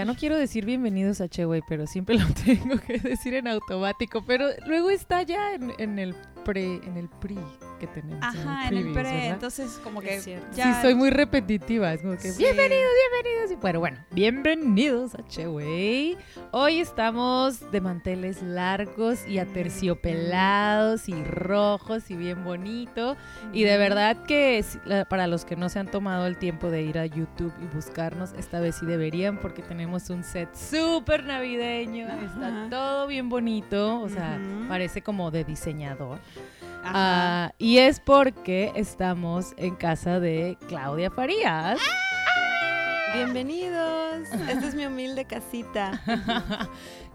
Ya no quiero decir bienvenidos a Cheway, pero siempre lo tengo que decir en automático. Pero luego está ya en, en el pre, en el pre que tenemos. Ajá, en el, pre, entonces como que ya... Sí, soy muy repetitiva, es como que bienvenidos, bienvenidos. Y bueno, bueno, bienvenidos a Cheway. Hoy estamos de manteles largos y aterciopelados y rojos y bien bonito. Y de verdad que para los que no se han tomado el tiempo de ir a YouTube y buscarnos, esta vez sí deberían porque tenemos un set súper navideño. Está todo bien bonito, o sea, parece como de diseñador. Ah, y es porque estamos en casa de Claudia Farías. Bienvenidos. Esta es mi humilde casita.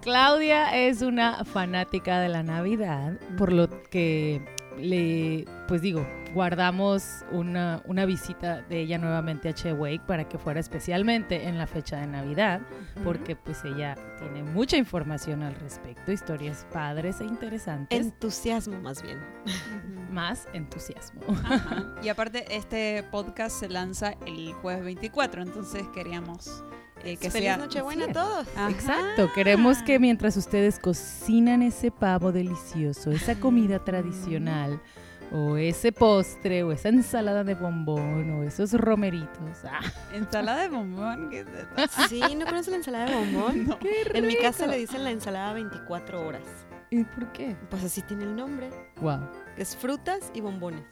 Claudia es una fanática de la Navidad, por lo que le, pues digo, guardamos una, una visita de ella nuevamente a Chewake para que fuera especialmente en la fecha de Navidad, porque pues ella tiene mucha información al respecto, historias padres e interesantes. Entusiasmo más bien. Más entusiasmo. Y aparte, este podcast se lanza el jueves 24, entonces queríamos... Eh, que Feliz Nochebuena a todos. Exacto, queremos que mientras ustedes cocinan ese pavo delicioso, esa comida tradicional, o ese postre, o esa ensalada de bombón, o esos romeritos. Ah. ¿Ensalada de bombón? ¿Qué Sí, ¿no conoces la ensalada de bombón? En mi casa le dicen la ensalada 24 horas. ¿Y por qué? Pues así tiene el nombre. Wow. Es frutas y bombones.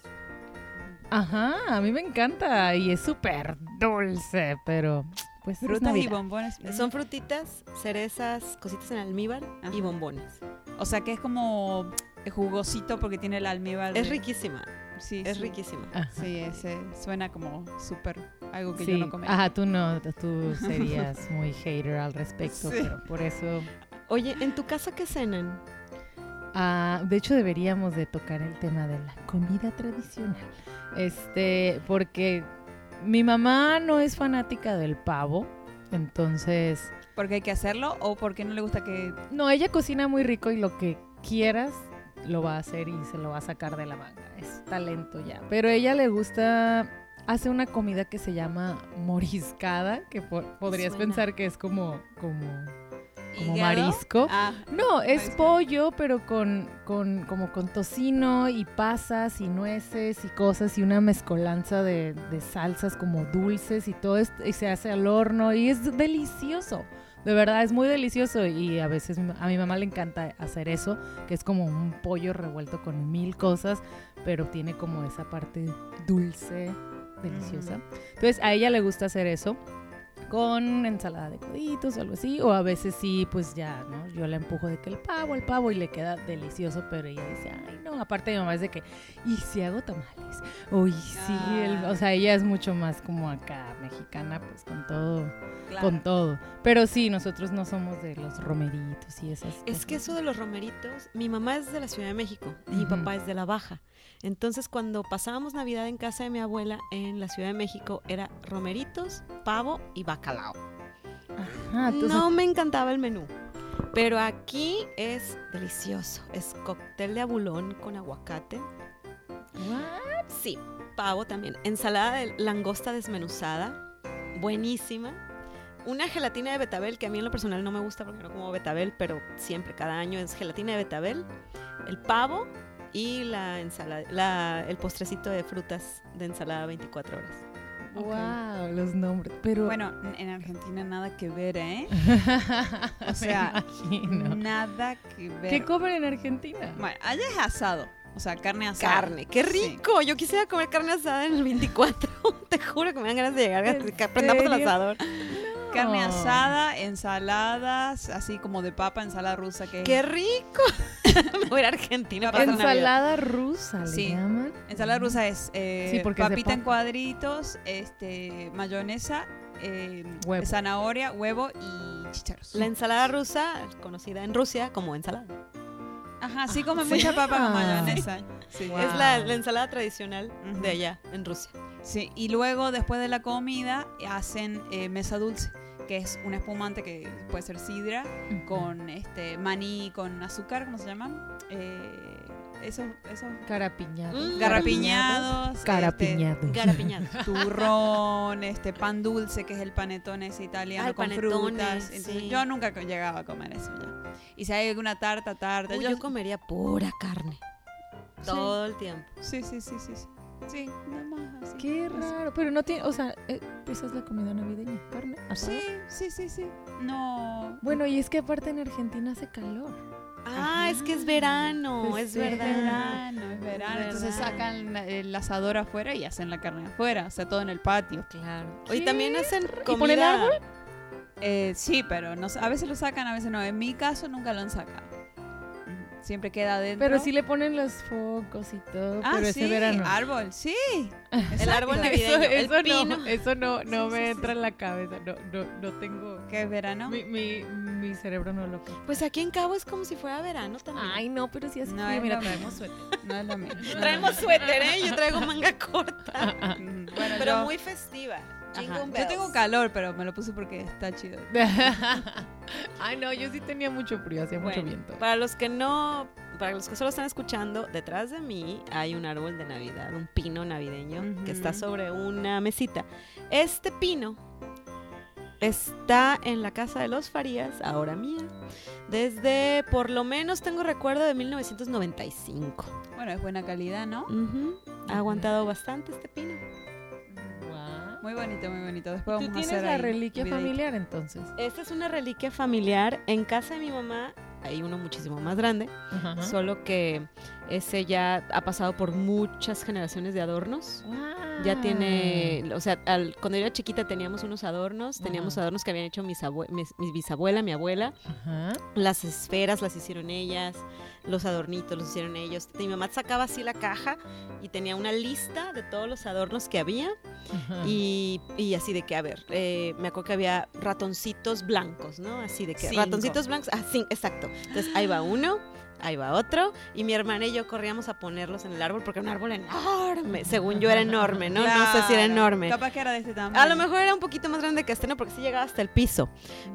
Ajá, a mí me encanta y es súper dulce, pero pues frutas y bombones. Son frutitas, cerezas, cositas en almíbar y bombones. O sea que es como jugosito porque tiene el almíbar. Es riquísima. Sí, es riquísima. Sí, ese suena como súper algo que yo no comía. Ajá, tú no, tú serías muy hater al respecto, pero por eso. Oye, ¿en tu casa qué cenan? Ah, de hecho deberíamos de tocar el tema de la comida tradicional. Este, porque mi mamá no es fanática del pavo, entonces... ¿Porque hay que hacerlo o porque no le gusta que...? No, ella cocina muy rico y lo que quieras lo va a hacer y se lo va a sacar de la manga. Es talento ya. Pero a ella le gusta, hace una comida que se llama moriscada, que podrías pensar que es como, como, como marisco. Ah, no, es pollo, pero con, con, como con tocino y pasas y nueces y cosas y una mezcolanza de, de salsas como dulces y todo esto, y se hace al horno y es delicioso. De verdad es muy delicioso y a veces a mi mamá le encanta hacer eso, que es como un pollo revuelto con mil cosas, pero tiene como esa parte dulce, deliciosa. Entonces a ella le gusta hacer eso con ensalada de coditos o algo así, o a veces sí, pues ya, ¿no? Yo la empujo de que el pavo, el pavo, y le queda delicioso, pero ella dice, ay, no, aparte mi mamá es de que, ¿y si hago tamales? Uy, sí, ah. o sea, ella es mucho más como acá, mexicana, pues con todo, con todo. Pero sí, nosotros no somos de los romeritos y esas Es que eso de los romeritos, mi mamá es de la Ciudad de México, y mi papá es de La Baja. Entonces, cuando pasábamos Navidad en casa de mi abuela en la Ciudad de México, era romeritos, pavo y bacalao. no me encantaba el menú. Pero aquí es delicioso. Es cóctel de abulón con aguacate. ¿What? Sí, pavo también. Ensalada de langosta desmenuzada. Buenísima. Una gelatina de betabel, que a mí en lo personal no me gusta porque no como betabel, pero siempre, cada año es gelatina de betabel. El pavo, y la ensalada, el postrecito de frutas de ensalada 24 horas. Wow, los nombres. Pero bueno, en Argentina nada que ver, ¿eh? o sea, nada que ver. ¿Qué comen en Argentina? Bueno, allá es asado. O sea, carne asada. Carne, qué rico. Yo quisiera comer carne asada en el 24. Te juro que me dan ganas de llegar. Prendamos el asador. Carne asada, ensaladas, así como de papa, ensalada rusa que ¡Qué rico! Me voy a ir a Argentina para. Ensalada rusa, le Sí. llaman. Ensalada rusa es eh, Sí, porque es de papita en cuadritos, este, mayonesa, eh, Huevo. zanahoria, huevo y chicharos. La ensalada rusa, conocida en Rusia como ensalada. Ajá, sí comen ¿sí? mucha papa con Ah. mayonesa. Sí. Wow. Es la, la ensalada tradicional de allá, en Rusia. Sí, y luego después de la comida hacen eh, mesa dulce, que es un espumante que puede ser sidra con este maní con azúcar, ¿cómo se llama? Eh, esos, esos Carapiñados. Mm. garrapiñados, Carapiñados. Garapiñado. este, turrón, este pan dulce que es el panetone ese italiano el con frutas. Entonces, sí. yo nunca llegaba a comer eso ya. Y si hay alguna tarta, tarta. Uy, yo- yo comería pura carne. Sí. Todo el tiempo. Sí, sí, sí, sí. Sí, sí nada más así. Qué raro, pero no tiene, o sea, eh, esa es la comida navideña, carne asada. Sí, sí, sí, sí. No. Bueno, y es que aparte en Argentina hace calor. Ah, es que es verano, Pues es verdad. verano, es verano. Es Entonces sacan el asador afuera y hacen la carne afuera, o sea, todo en el patio. Claro. ¿Qué? Y también hacen comida. ponen árbol? Eh, sí, pero no, a veces lo sacan, a veces no. En mi caso nunca lo han sacado. Siempre queda adentro. Pero sí le ponen los focos y todo, Ah, pero sí, ese verano. árbol, sí. El árbol navideño, Eso, el eso pino. no, eso no, no Sí, me sí, entra sí. en la cabeza, no, no, no tengo... ¿Qué es verano? Mi, mi, mi cerebro no lo. Pues aquí en Cabo es como si fuera verano también. Ay, no, pero sí hace No, frío. Mira, traemos suéter. No es lo mismo. Traemos suéter, ¿eh? Yo traigo manga corta. Bueno, Pero yo, muy festiva. Yo tengo calor, pero me lo puse porque está chido. Ay, no, yo sí tenía mucho frío, hacía mucho viento. Para los que no, para los que solo están escuchando, detrás de mí hay un árbol de Navidad, un pino navideño que está sobre una mesita. Este pino está en la casa de los Farías, ahora mía, desde por lo menos tengo recuerdo de 1995. Bueno, es buena calidad, ¿no? Ha aguantado bastante este pino. Muy bonito, muy bonito. Después Tú vamos a tienes hacer la ahí reliquia familiar entonces. Esta es una reliquia familiar. En casa de mi mamá hay uno muchísimo más grande, Ajá. solo que ese ya ha pasado por muchas generaciones de adornos. Ya tiene, o sea, al- cuando yo era chiquita teníamos unos adornos, teníamos Ajá. adornos que habían hecho mis, abue- mis, mis bisabuela, mi abuela, Ajá. las esferas las hicieron ellas, los adornitos los hicieron ellos. Mi mamá sacaba así la caja y tenía una lista de todos los adornos que había y, y así de que, a ver, eh, me acuerdo que había ratoncitos blancos, ¿no? Así de que Cinco. ratoncitos blancos, ah, sí, exacto. Entonces ahí va uno, ahí va otro, y mi hermana y yo corríamos a ponerlos en el árbol porque era un árbol enorme, según yo era enorme, ¿no? No sé si era enorme. Capaz que era de este tamaño. A lo mejor era un poquito más grande que este, ¿no? Porque sí llegaba hasta el piso.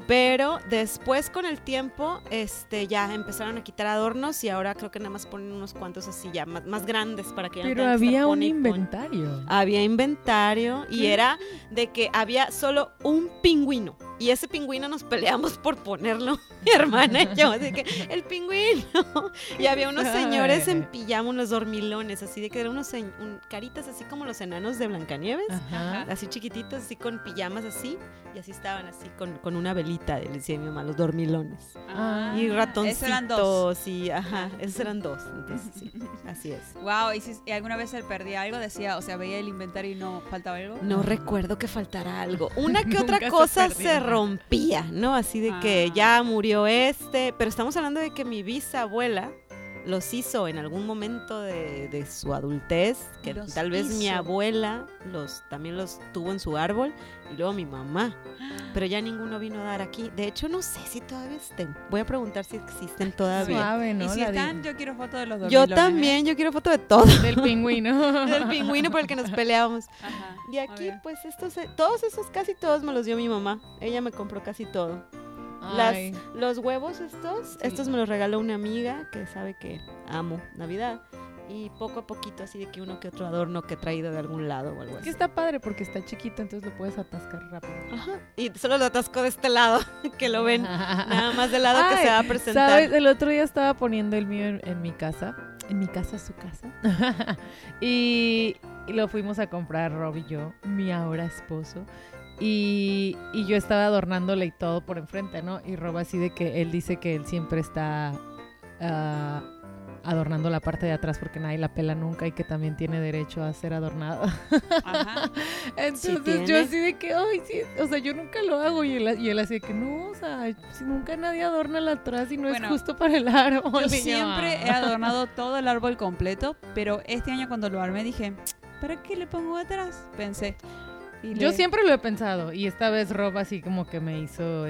Pero después, con el tiempo, este, ya empezaron a quitar adornos y ahora creo que nada más ponen unos cuantos así ya más, más grandes para que ya no Pero había un inventario. Había inventario y era de que había solo un pingüino. Y ese pingüino nos peleamos por ponerlo, mi hermana y yo. Así que, el pingüino. Y había unos señores en pijama, unos dormilones, así de que eran unos se- un- caritas así como los enanos de Blancanieves. Ajá. Así chiquititos, así con pijamas así. Y así estaban así con, con una velita, le decía mi mamá, los dormilones. Ah, y esos ratoncitos. eran dos. Y, ajá, esos eran dos. Entonces, sí, así es. Wow, ¿y si y alguna vez él perdía algo? Decía, o sea, veía el inventario y no faltaba algo. No recuerdo que faltara algo. Una que otra se cosa se. Rompía, ¿no? Así de que Ah. ya murió este. Pero estamos hablando de que mi bisabuela los hizo en algún momento de, de su adultez, que Los tal vez mi hizo. abuela los también los tuvo en su árbol y luego mi mamá. Pero ya ninguno vino a dar aquí. De hecho, no sé si todavía estén. Voy a preguntar si existen todavía. Suave, Y ¿no? si La están, yo quiero fotos de los Yo dormilones, ¿eh? también, yo quiero foto de todo. Del pingüino. Del pingüino por el que nos peleábamos. Ajá, Y aquí, pues, estos, eh, todos esos, casi todos me los dio mi mamá. Ella me compró casi todo. Las, los huevos estos, estos me los regaló una amiga que sabe que amo Navidad. Y poco a poquito, así de que uno que otro adorno que he traído de algún lado o algo Es que así. está padre porque está chiquito, entonces lo puedes atascar rápido. Ajá. Y solo lo atasco de este lado, que lo ven. Nada más del lado que Ay, se va a presentar. ¿Sabes? El otro día estaba poniendo el mío en, en mi casa. En mi casa, su casa. y, y lo fuimos a comprar Rob y yo, mi ahora esposo. Y, y yo estaba adornándole y todo por enfrente, ¿no? Y Rob así de que él dice que él siempre está ah, adornando la parte de atrás porque nadie la pela nunca y que también tiene derecho a ser adornada. Ajá. Entonces yo así de que, ay, sí, o sea, yo nunca lo hago y él, y él así de que no, o sea, si nunca nadie adorna la atrás y no Bueno, es justo para el árbol. Yo siempre he "Ah". adornado todo el árbol completo, pero este año cuando lo armé dije, ¿para qué le pongo atrás? Pensé. Yo siempre lo he pensado y esta vez Rob así como que me hizo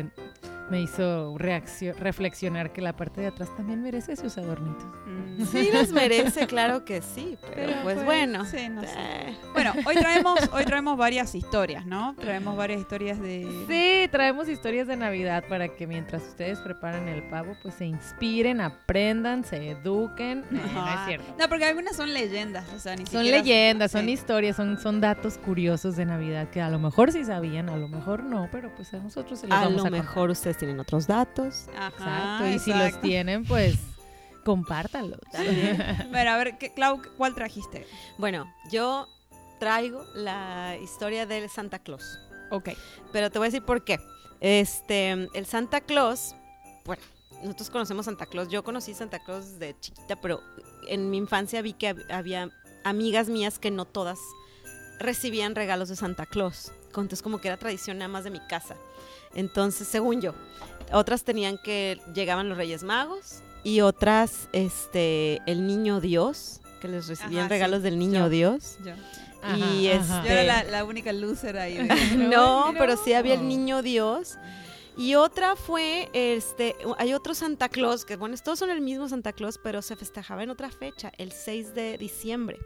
me hizo reflexionar que la parte de atrás también merece sus adornitos. Mm, Sí los merece, claro que sí, pero, pues, bueno. sí, no sé. eh, Bueno, hoy traemos, hoy traemos varias historias, ¿no? Traemos varias historias de... Sí, traemos historias de Navidad para que mientras ustedes preparan el pavo, pues se inspiren, aprendan, se eduquen. No, no es cierto. No, porque algunas son leyendas, o sea, ni Son siquiera- leyendas, son sí. historias, son, son datos curiosos de Navidad que a lo mejor sí sabían, a lo mejor no, pero pues a nosotros se los a vamos lo a contar. mejor ustedes tienen otros datos. Ajá, Exacto, y si los tienen, pues compártanlos. Bueno, a ver, ¿qué- Clau, ¿cuál trajiste? Bueno, yo traigo la historia del Santa Claus. Ok. Pero te voy a decir por qué. Este, el Santa Claus, bueno, nosotros conocemos Santa Claus. Yo conocí Santa Claus de chiquita, pero en mi infancia vi que hab- había amigas mías que no todas recibían regalos de Santa Claus. Entonces como que era tradición nada más de mi casa. Entonces, según yo, otras tenían que llegaban los Reyes Magos y otras este el Niño Dios, que les recibían Ajá, sí. regalos del Niño Yo. Dios. Yo, Y yo Este- era la, la única loser ahí. No, pero sí había el niño Dios. Y otra fue, este, hay otro Santa Claus, que bueno, todos son el mismo Santa Claus, pero se festejaba en otra fecha, el 6 de diciembre.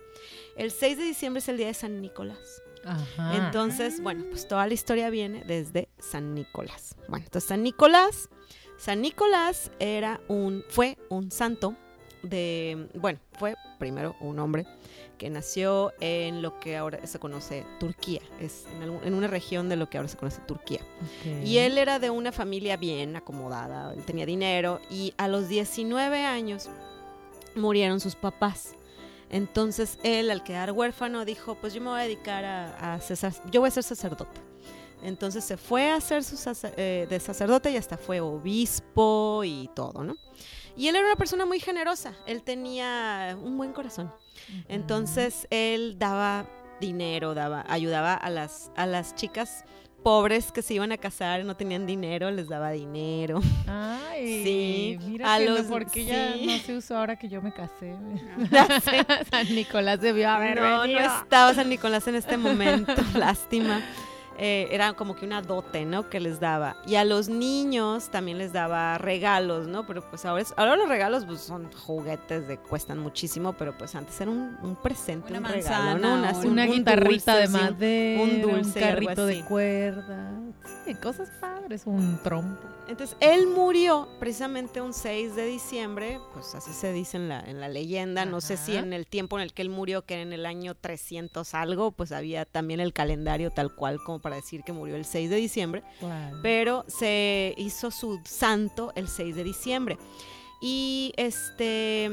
El 6 de diciembre es el día de San Nicolás. Ajá. Entonces, bueno, pues toda la historia viene desde San Nicolás. Bueno, entonces San Nicolás, San Nicolás era un, fue un santo de, bueno, fue primero un hombre que nació en lo que ahora se conoce Turquía, es en, algún- en una región de lo que ahora se conoce Turquía. Y él era de una familia bien acomodada, él tenía dinero y a los 19 años murieron sus papás. Entonces él, al quedar huérfano, dijo, pues yo me voy a dedicar a, sac- yo voy a ser sacerdote. Entonces se fue a ser su sacer- eh, de sacerdote y hasta fue obispo y todo, ¿no? Y él era una persona muy generosa, él tenía un buen corazón. Entonces él daba dinero, daba, ayudaba a las, a las chicas pobres que se iban a casar y no tenían dinero, les daba dinero. Ay, Sí, mira a no, los- porque ya no se usó ahora que yo me casé. San Nicolás debió haber no, no venido. estaba San Nicolás en este momento, lástima. Eh, era como que una dote, ¿no? Que les daba. Y a los niños también les daba regalos, ¿no? Pero pues ahora, es- ahora los regalos pues, son juguetes de cuestan muchísimo, pero pues antes era un, un presente, Una un regalo, ¿no? manzana, así, Una un guitarrita dulce, de madera, un dulce algo carrito de cuerda, sí, cosas padres, un trompo. Entonces, él murió precisamente un 6 de diciembre, pues así se dice en la, en la leyenda, no sé si en el tiempo en el que él murió, que era en el año 300 algo, pues había también el calendario tal cual como para decir que murió el 6 de diciembre, pero se hizo su santo el 6 de diciembre. Y este,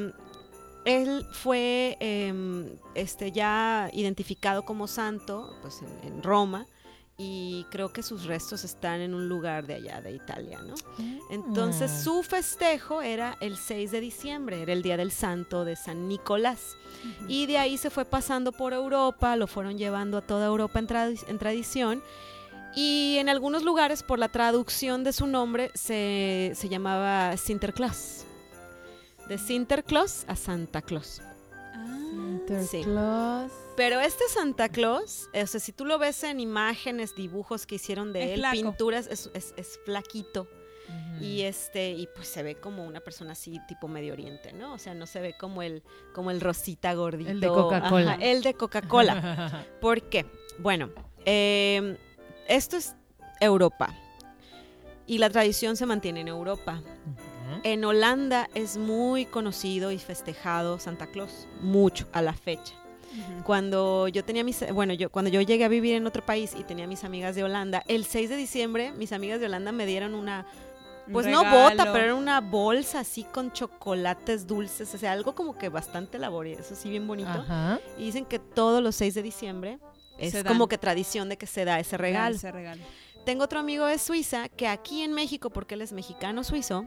él fue em, este, ya identificado como santo pues en, en Roma. Y creo que sus restos están en un lugar de allá, de Italia, ¿no? Entonces Ah. su festejo era el 6 de diciembre, era el día del santo de San Nicolás. Y de ahí se fue pasando por Europa, lo fueron llevando a toda Europa en, tradi- en tradición. Y en algunos lugares, por la traducción de su nombre, se, se llamaba Sinterklaas. De Sinterklaas a Santa Claus. Sí. Sinterklaas. Pero este Santa Claus, o sea, si tú lo ves en imágenes, dibujos que hicieron de Es él, flaco. pinturas, es, es- es flaquito. Y este, y pues se ve como una persona así, tipo Medio Oriente, ¿no? O sea, no se ve como el, como el rosita gordito. El de Coca-Cola. El de Coca-Cola. ¿Por qué? Bueno, eh, esto es Europa. Y la tradición se mantiene en Europa. En Holanda es muy conocido y festejado Santa Claus, mucho a la fecha. Cuando yo tenía mis, bueno, yo cuando yo llegué a vivir en otro país y tenía mis amigas de Holanda, el 6 de diciembre mis amigas de Holanda me dieron una Un pues no bota, regalo. pero era una bolsa así con chocolates dulces, o sea, algo como que bastante laborioso, así bien bonito. Ajá. Y dicen que todos los 6 de diciembre es Se dan. como que tradición de que se da ese regalo. Ese regalo. Tengo otro amigo de Suiza que aquí en México, porque él es mexicano suizo,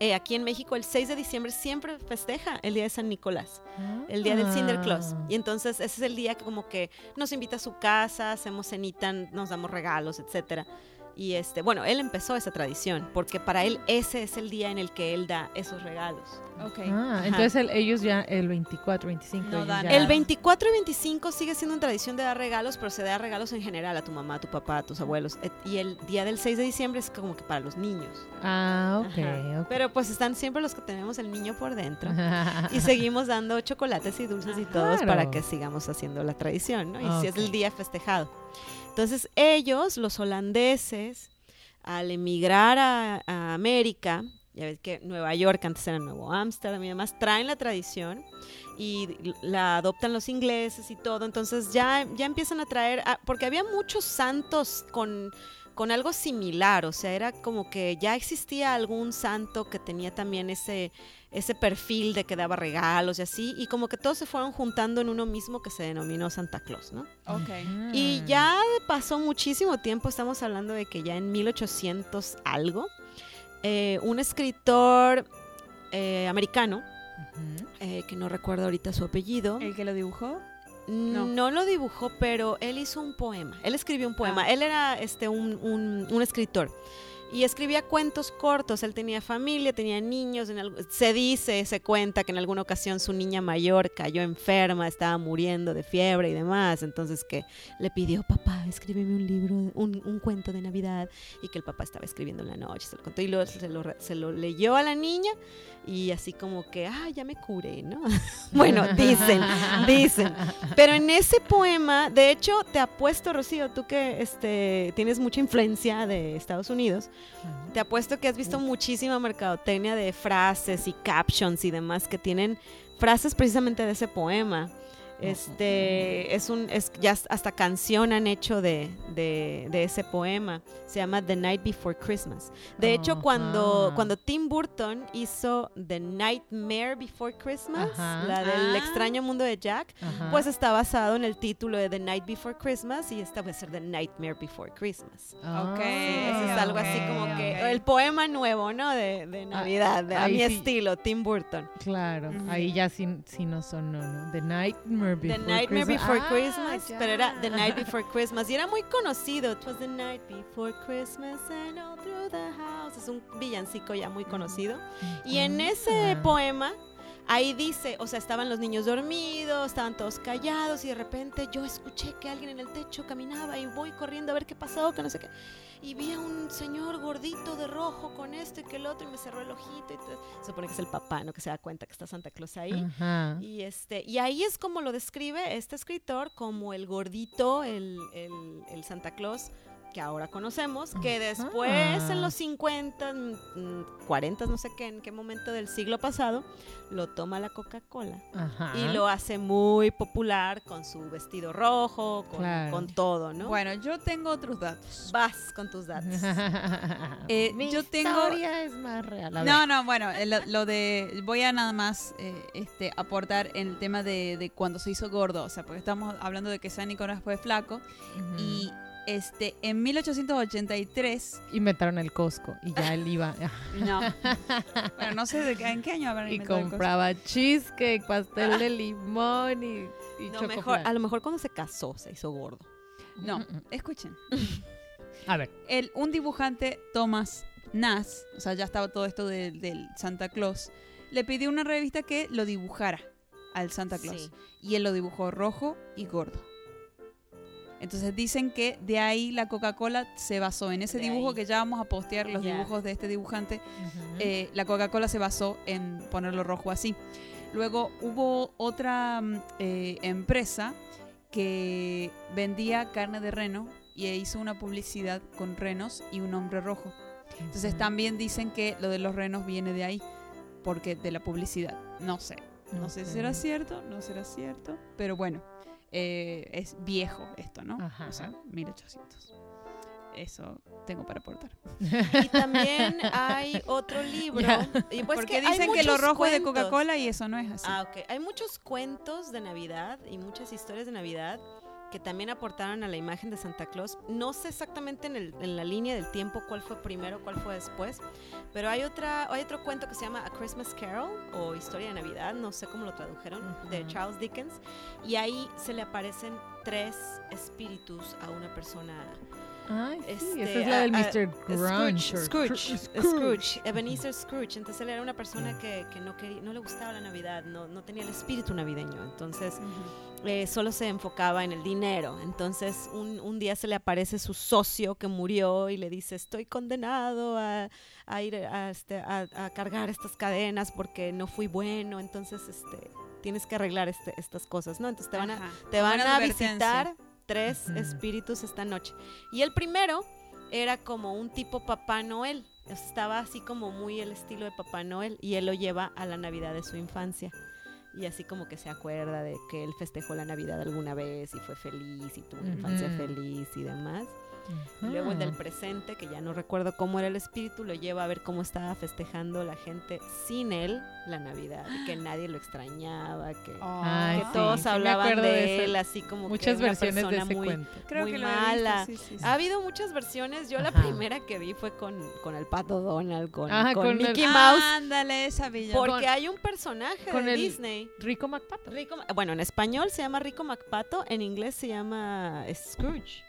eh, aquí en México el 6 de diciembre siempre festeja el Día de San Nicolás, el Día del Cinderclaus. Ah. Y entonces ese es el día que como que nos invita a su casa, hacemos cenita, nos damos regalos, etcétera. Y este, bueno, él empezó esa tradición porque para él ese es el día en el que él da esos regalos. Ok. Ah, entonces el- ellos ya el 24, 25. No ellos dan. ya- El 24 y 25 sigue siendo una tradición de dar regalos, pero se da regalos en general a tu mamá, a tu papá, a tus abuelos. Y el día del 6 de diciembre es como que para los niños. Ah, ok, ok. Pero pues están siempre los que tenemos el niño por dentro. Y seguimos dando chocolates y dulces y todos Claro. para que sigamos haciendo la tradición, ¿no? Y si es el día festejado. Entonces ellos, los holandeses, al emigrar a, América, ya ves que Nueva York antes era Nuevo Ámsterdam y demás, traen la tradición y la adoptan los ingleses y todo. Entonces ya, ya empiezan a traer, porque había muchos santos con con algo similar, o sea, era como que ya existía algún santo que tenía también ese, ese perfil de que daba regalos y así, y como que todos se fueron juntando en uno mismo que se denominó Santa Claus, ¿no? Ok. Y ya pasó muchísimo tiempo, estamos hablando de que ya en 1800 algo, eh, un escritor eh, americano, eh, que no recuerdo ahorita su apellido, ¿El que lo dibujó? no. lo dibujó, pero él hizo un poema. Él escribió un poema. Ah. Él era este, un, un- un escritor. Y escribía cuentos cortos. Él tenía familia, tenía niños. en algu- se dice, se cuenta que en alguna ocasión su niña mayor cayó enferma, estaba muriendo de fiebre y demás. Entonces que le pidió, papá, escríbeme un libro, un, un cuento de Navidad. Y que el papá estaba escribiendo en la noche. Se lo y luego se lo, se lo leyó a la niña. Y así como que, ah, ya me curé, ¿no? bueno, dicen, dicen. Pero en ese poema, de hecho, te apuesto, Rocío, tú que este, tienes mucha influencia de Estados Unidos, te apuesto que has visto muchísima mercadotecnia de frases y captions y demás que tienen frases precisamente de ese poema. Este es un es ya hasta canción han hecho de, de, de ese poema. Se llama The Night Before Christmas. De hecho, cuando, Ajá. cuando Tim Burton hizo The Nightmare Before Christmas, Ajá. la del Ah. extraño mundo de Jack, Ajá. pues está basado en el título de The Night Before Christmas y esta va a ser The Nightmare Before Christmas. Ah, Ok, Eso es algo así como que el poema nuevo, ¿no? De, de Navidad, de, a mi sí. estilo, Tim Burton. Claro, ahí ya sí, sí no sonó, ¿no? The Nightmare Before The Nightmare Christmas. Before Ah, Christmas, ya. pero era The Night Before Christmas y era muy conocido. It was the night before Christmas and all through the house. Es un villancico ya muy conocido. Y en ese Ah. poema, ahí dice, o sea, estaban los niños dormidos, estaban todos callados y de repente yo escuché que alguien en el techo caminaba y voy corriendo a ver qué pasó, que no sé qué. Y vi a un señor gordito de rojo con esto y que el otro y me cerró el ojito. Y todo. Se supone que es el papá, ¿no? Que se da cuenta que está Santa Claus ahí. Ajá. Y, este, y ahí es como lo describe este escritor, como el gordito, el, el- el Santa Claus que ahora conocemos, que después en los 50, mm, 40, no sé qué, en qué momento del siglo pasado, lo toma la Coca-Cola y lo hace muy popular con su vestido rojo, con, Claro. con todo, ¿no? Bueno, yo tengo otros datos. Vas con tus datos. Eh, Mi yo tengo- historia es más real. No, no, bueno, eh, lo, lo de. Voy a nada más eh, este, aportar en el tema de, de cuando se hizo gordo. O sea, porque estamos hablando de que San Nicolás fue flaco. Y este en 1883. Inventaron el Costco y ya él iba No. bueno, no sé de qué, en qué año habrán y inventado el compraba cheesecake, pastel de limón y, y No, mejor, a lo mejor cuando se casó se hizo gordo. No, Mm, mm. escuchen. A ver. El, un dibujante, Thomas Nass, o sea, ya estaba todo esto de- del Santa Claus, le pidió a una revista que lo dibujara al Santa Claus. Sí. Y él lo dibujó rojo y gordo. Entonces dicen que de ahí la Coca-Cola se basó en ese De dibujo ahí. que ya vamos a postear los dibujos de este dibujante. Eh, la Coca-Cola se basó en ponerlo rojo así. Luego hubo otra mm, eh, empresa que vendía carne de reno y hizo una publicidad con renos y un hombre rojo. Entonces también dicen que lo de los renos viene de ahí, porque de la publicidad. No sé, no sé si será cierto, no será cierto, pero bueno, eh, es viejo esto, ¿no? Ajá. O sea, 1800. Eso tengo para aportar. Y también hay otro libro. Y pues porque que dicen que lo rojo es de. Coca-Cola y eso no es así. Ah, ok. Hay muchos cuentos de Navidad y muchas historias de Navidad que también aportaron a la imagen de Santa Claus. No sé exactamente en, el- en la línea del tiempo cuál fue primero, cuál fue después, pero hay, otra, hay otro cuento que se llama A Christmas Carol o Historia de Navidad, no sé cómo lo tradujeron, de. Charles Dickens, y ahí se le aparecen tres espíritus a una persona Ay, sí, Este, esa es la del Mr. Grunge. Scrooge, Scrooge, Scrooge, Ebenezer Scrooge. Entonces él era una persona que, que no, quería, no le gustaba la Navidad, no, no tenía el espíritu navideño. Entonces eh, solo se enfocaba en el dinero. Entonces un, un día se le aparece su socio que murió y le dice, estoy condenado a, a ir a, este, a- a cargar estas cadenas porque no fui bueno. Entonces este, tienes que arreglar este- estas cosas, ¿no? Entonces te van a, te van visitar tres espíritus esta noche. Y el primero era como un tipo Papá Noel. Estaba así como muy el estilo de Papá Noel y él lo lleva a la Navidad de su infancia. Y así como que se acuerda de que él festejó la Navidad alguna vez y fue feliz y tuvo una infancia feliz y demás. Ajá. Luego el del presente, que ya no recuerdo cómo era el espíritu, lo lleva a ver cómo estaba festejando la gente sin él la Navidad, y que nadie lo extrañaba, que, Ay, que sí, todos hablaban de, de él así como Muchas que una versiones de persona ese muy, cuento. Creo muy que mala. visto, sí, sí, sí. Ha habido muchas versiones. Yo la primera que vi fue con, con el pato Donald, con, Ajá, con con el- Mickey Mouse. Ándale, esa villa. Porque con- hay un personaje con de el- Disney. Rico McPato. Rico, bueno, en español se llama Rico MacPato, en inglés se llama Scrooge.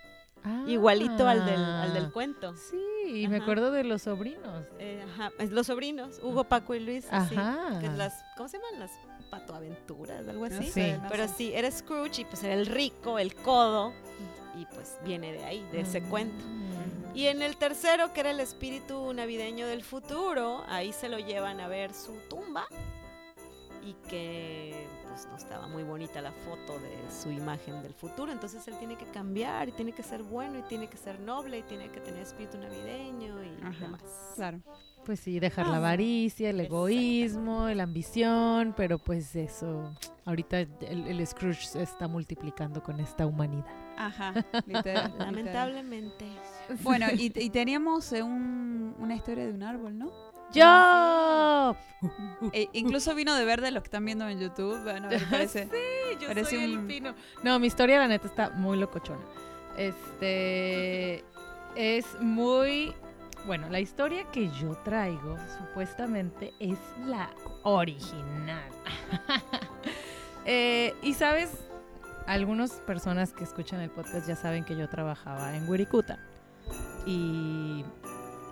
Igualito al del, al del Ah, cuento. Sí, y me acuerdo de los sobrinos. Eh, ajá, Los sobrinos, Hugo, Paco y Luis. así, Ajá. que las, ¿Cómo se llaman? Las patoaventuras, algo No así. Pero sí, era Scrooge y pues era el rico, el codo. Y pues viene de ahí, de Ah. ese cuento. Y en el tercero, que era el espíritu navideño del futuro, ahí se lo llevan a ver su tumba y que pues no estaba muy bonita la foto de su imagen del futuro, entonces él tiene que cambiar y tiene que ser bueno y tiene que ser noble y tiene que tener espíritu navideño y Ajá. demás. Claro. Pues sí, dejar la Ah, avaricia, el egoísmo, la ambición, pero pues eso, ahorita el, el Scrooge se está multiplicando con esta humanidad. Ajá, literal. literal. Lamentablemente. Bueno, y, y teníamos eh, un- una historia de un árbol, ¿no? ¡Yo! E- incluso vino de verde, los que están viendo en YouTube. Bueno, me parece. Sí, yo parece soy el un- pino. No, mi historia la neta está muy locochona. Este es muy bueno, la historia que yo traigo supuestamente es la original. Eh, y sabes, algunas personas que escuchan el podcast ya saben que yo trabajaba en Wirikuta. Y,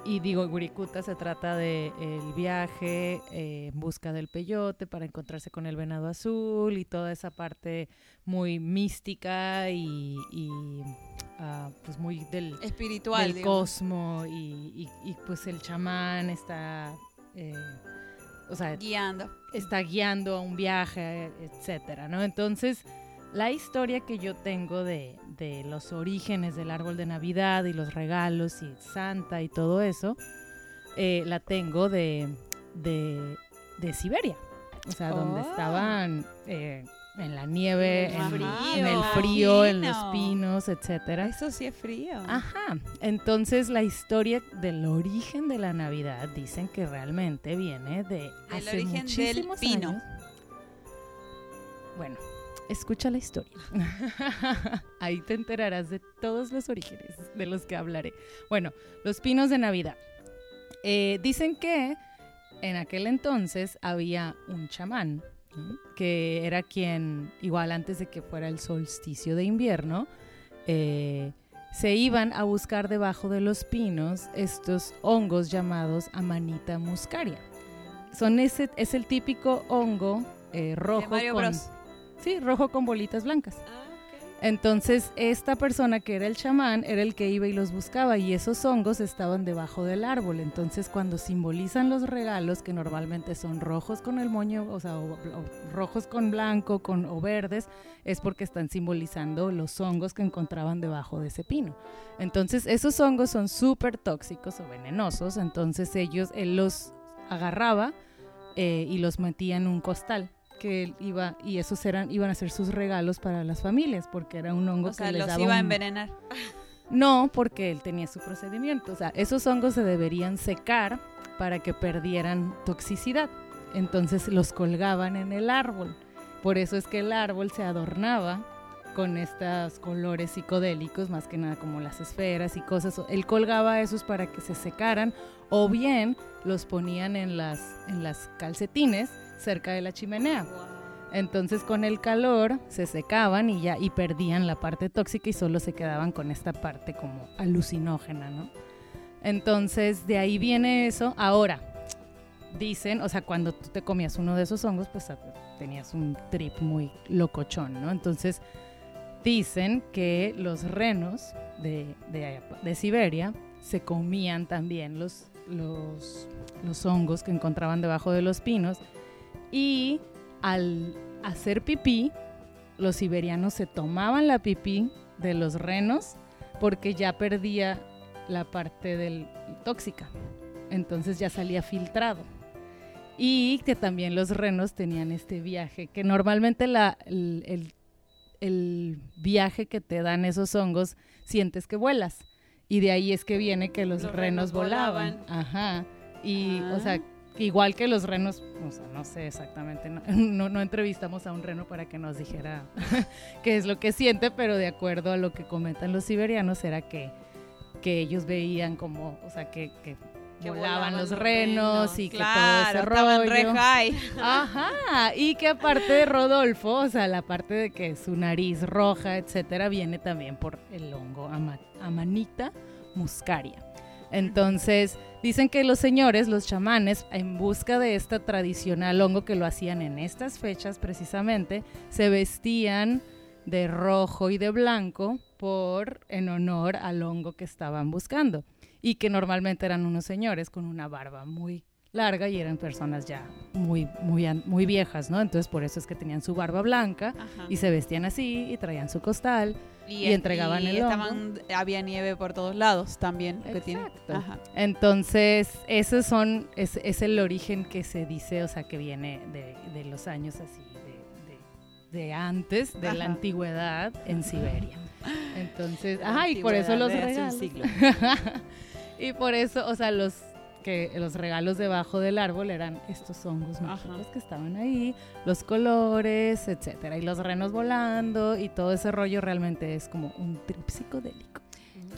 y digo, Wirikuta se trata de el viaje eh, en busca del peyote para encontrarse con el venado azul y toda esa parte muy mística y, y, ah, pues muy del, Espiritual, del digamos. cosmo y, y- y, pues el chamán está, eh, o sea, Guiando. está guiando a un viaje, etcétera, ¿no? Entonces, la historia que yo tengo de, de los orígenes del árbol de Navidad y los regalos y Santa y todo eso, eh, la tengo de, de, de Siberia. O sea, donde Oh. estaban eh, en la nieve, En el frío. en el frío, en los pinos, etcétera. Eso sí es frío. Ajá. Entonces la historia del origen de la Navidad dicen que realmente viene de hace origen del muchísimos pino. años. Bueno, escucha la historia. Ahí te enterarás de todos los orígenes de los que hablaré. Bueno, los pinos de Navidad. Eh, dicen que en aquel entonces había un chamán ¿no? que era quien, igual antes de que fuera el solsticio de invierno, eh, se iban a buscar debajo de los pinos estos hongos llamados Amanita muscaria. Son ese, es el típico hongo eh, De rojo Mario con, Bros. Sí, rojo con bolitas blancas. Ah. Entonces, esta persona que era el chamán era el que iba y los buscaba y esos hongos estaban debajo del árbol. Entonces, cuando simbolizan los regalos, que normalmente son rojos con el moño, o sea, o- o rojos con blanco con, o verdes, es porque están simbolizando los hongos que encontraban debajo de ese pino. Entonces, esos hongos son súper tóxicos o venenosos. Entonces, ellos, él los agarraba eh, y los metía en un costal que él iba y esos eran iban a ser sus regalos para las familias porque era un hongo O sea, que les los daba iba a envenenar. no porque él tenía su procedimiento o sea esos hongos se deberían secar para que perdieran toxicidad entonces los colgaban en el árbol por eso es que el árbol se adornaba con estos colores psicodélicos, más que nada como las esferas y cosas. Él colgaba esos para que se secaran o bien los ponían en las, en las calcetines cerca de la chimenea. Entonces con el calor se secaban y ya y perdían la parte tóxica y solo se quedaban con esta parte como alucinógena, ¿no? Entonces de ahí viene eso. Ahora, dicen, o sea, cuando tú te comías uno de esos hongos, pues tenías un trip muy locochón, ¿no? Entonces dicen que los renos de, de, Siberia se comían también los, los hongos que encontraban debajo de los pinos y al hacer pipí, los siberianos se tomaban la pipí de los renos porque ya perdía la parte del tóxica. Entonces ya salía filtrado. Y que también los renos tenían este viaje, que normalmente la, el, viaje que te dan esos hongos sientes que vuelas. Y de ahí es que viene que los, renos, volaban. Ajá. Y, o sea, ah. Igual que los renos, o sea, no sé exactamente, no, no, entrevistamos a un reno para que nos dijera qué es lo que siente, pero de acuerdo a lo que comentan los siberianos era que, que ellos veían como, o sea, que, que volaban, los renos, y que todo ese rollo. Ajá, y que aparte de Rodolfo, o sea, la parte de que su nariz roja, etcétera, viene también por el hongo Amanita muscaria. Entonces, dicen que los señores, los chamanes, en busca de este tradicional hongo que lo hacían en estas fechas precisamente, se vestían de rojo y de blanco por en honor al hongo que estaban buscando. Y que normalmente eran unos señores con una barba muy larga y eran personas ya muy, muy, muy viejas, ¿no? Entonces por eso es que tenían su barba blanca y se vestían así y traían su costal y, entregaban el estaban, Había nieve por todos lados también. Exacto. Entonces, esos son, es, es, el origen que se dice, o sea, que viene de, de los años así, de, de, antes, de la antigüedad en Siberia. Entonces, ajá, y por eso los regalos. y por eso, o sea, los que los regalos debajo del árbol eran estos hongos mágicos que estaban ahí, los colores, etcétera, y los renos volando y todo ese rollo realmente es como un trip psicodélico.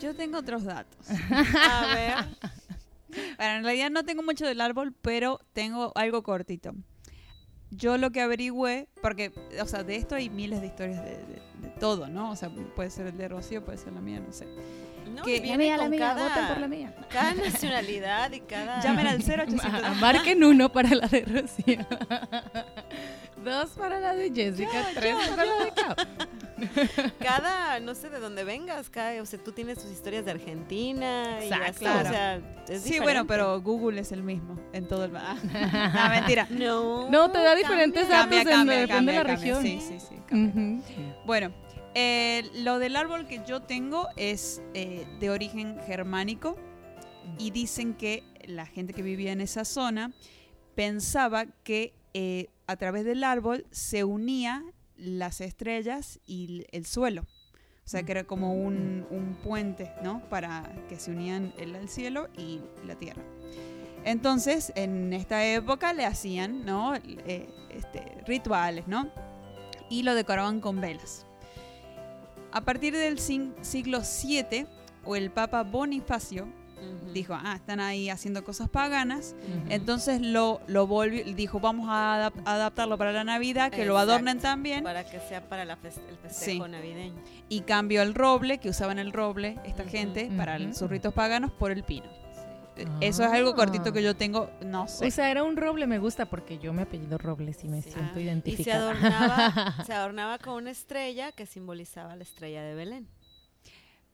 Yo tengo otros datos. A ver. Bueno, en realidad no tengo mucho del árbol, pero tengo algo cortito. Yo lo que averigüé, porque, o sea, de esto hay miles de historias de, de todo, ¿no? O sea, puede ser el de Rocío, puede ser la mía, no sé que viene la mía, cada, voten por la mía. Cada nacionalidad y cada... Llamen al 0800. Marquen uno para la de Rocío. Dos para la de Jessica, tres para la de Cao. Cada, no sé de dónde vengas, cada, o sea, tú tienes tus historias de Argentina. Exacto. Y o sea, es sí, bueno, pero Google es el mismo en todo el... Ah, no, mentira. No, no te da diferentes datos cambia, depende de la región. Sí, sí, sí. Bueno, eh, lo del árbol que yo tengo es eh, de origen germánico y dicen que la gente que vivía en esa zona pensaba que eh, a través del árbol se unía las estrellas y el suelo. O sea, que era como un, puente, ¿no? Para que se unían el, cielo y la tierra. Entonces, en esta época le hacían, ¿no? este, rituales, ¿no? Y lo decoraban con velas. A partir del siglo VII, o el Papa Bonifacio dijo, ah, están ahí haciendo cosas paganas, entonces lo, lo volvió, dijo, vamos a adaptarlo para la Navidad, que lo adornen también. Para que sea para el festejo navideño. Y cambió el roble, que usaban el roble esta gente, para sus ritos paganos, por el pino. Eso es algo cortito que yo tengo, no sé. O sea, era un roble, me gusta porque yo me apellido Robles y me siento identificada. Y se adornaba, se adornaba con una estrella que simbolizaba la estrella de Belén.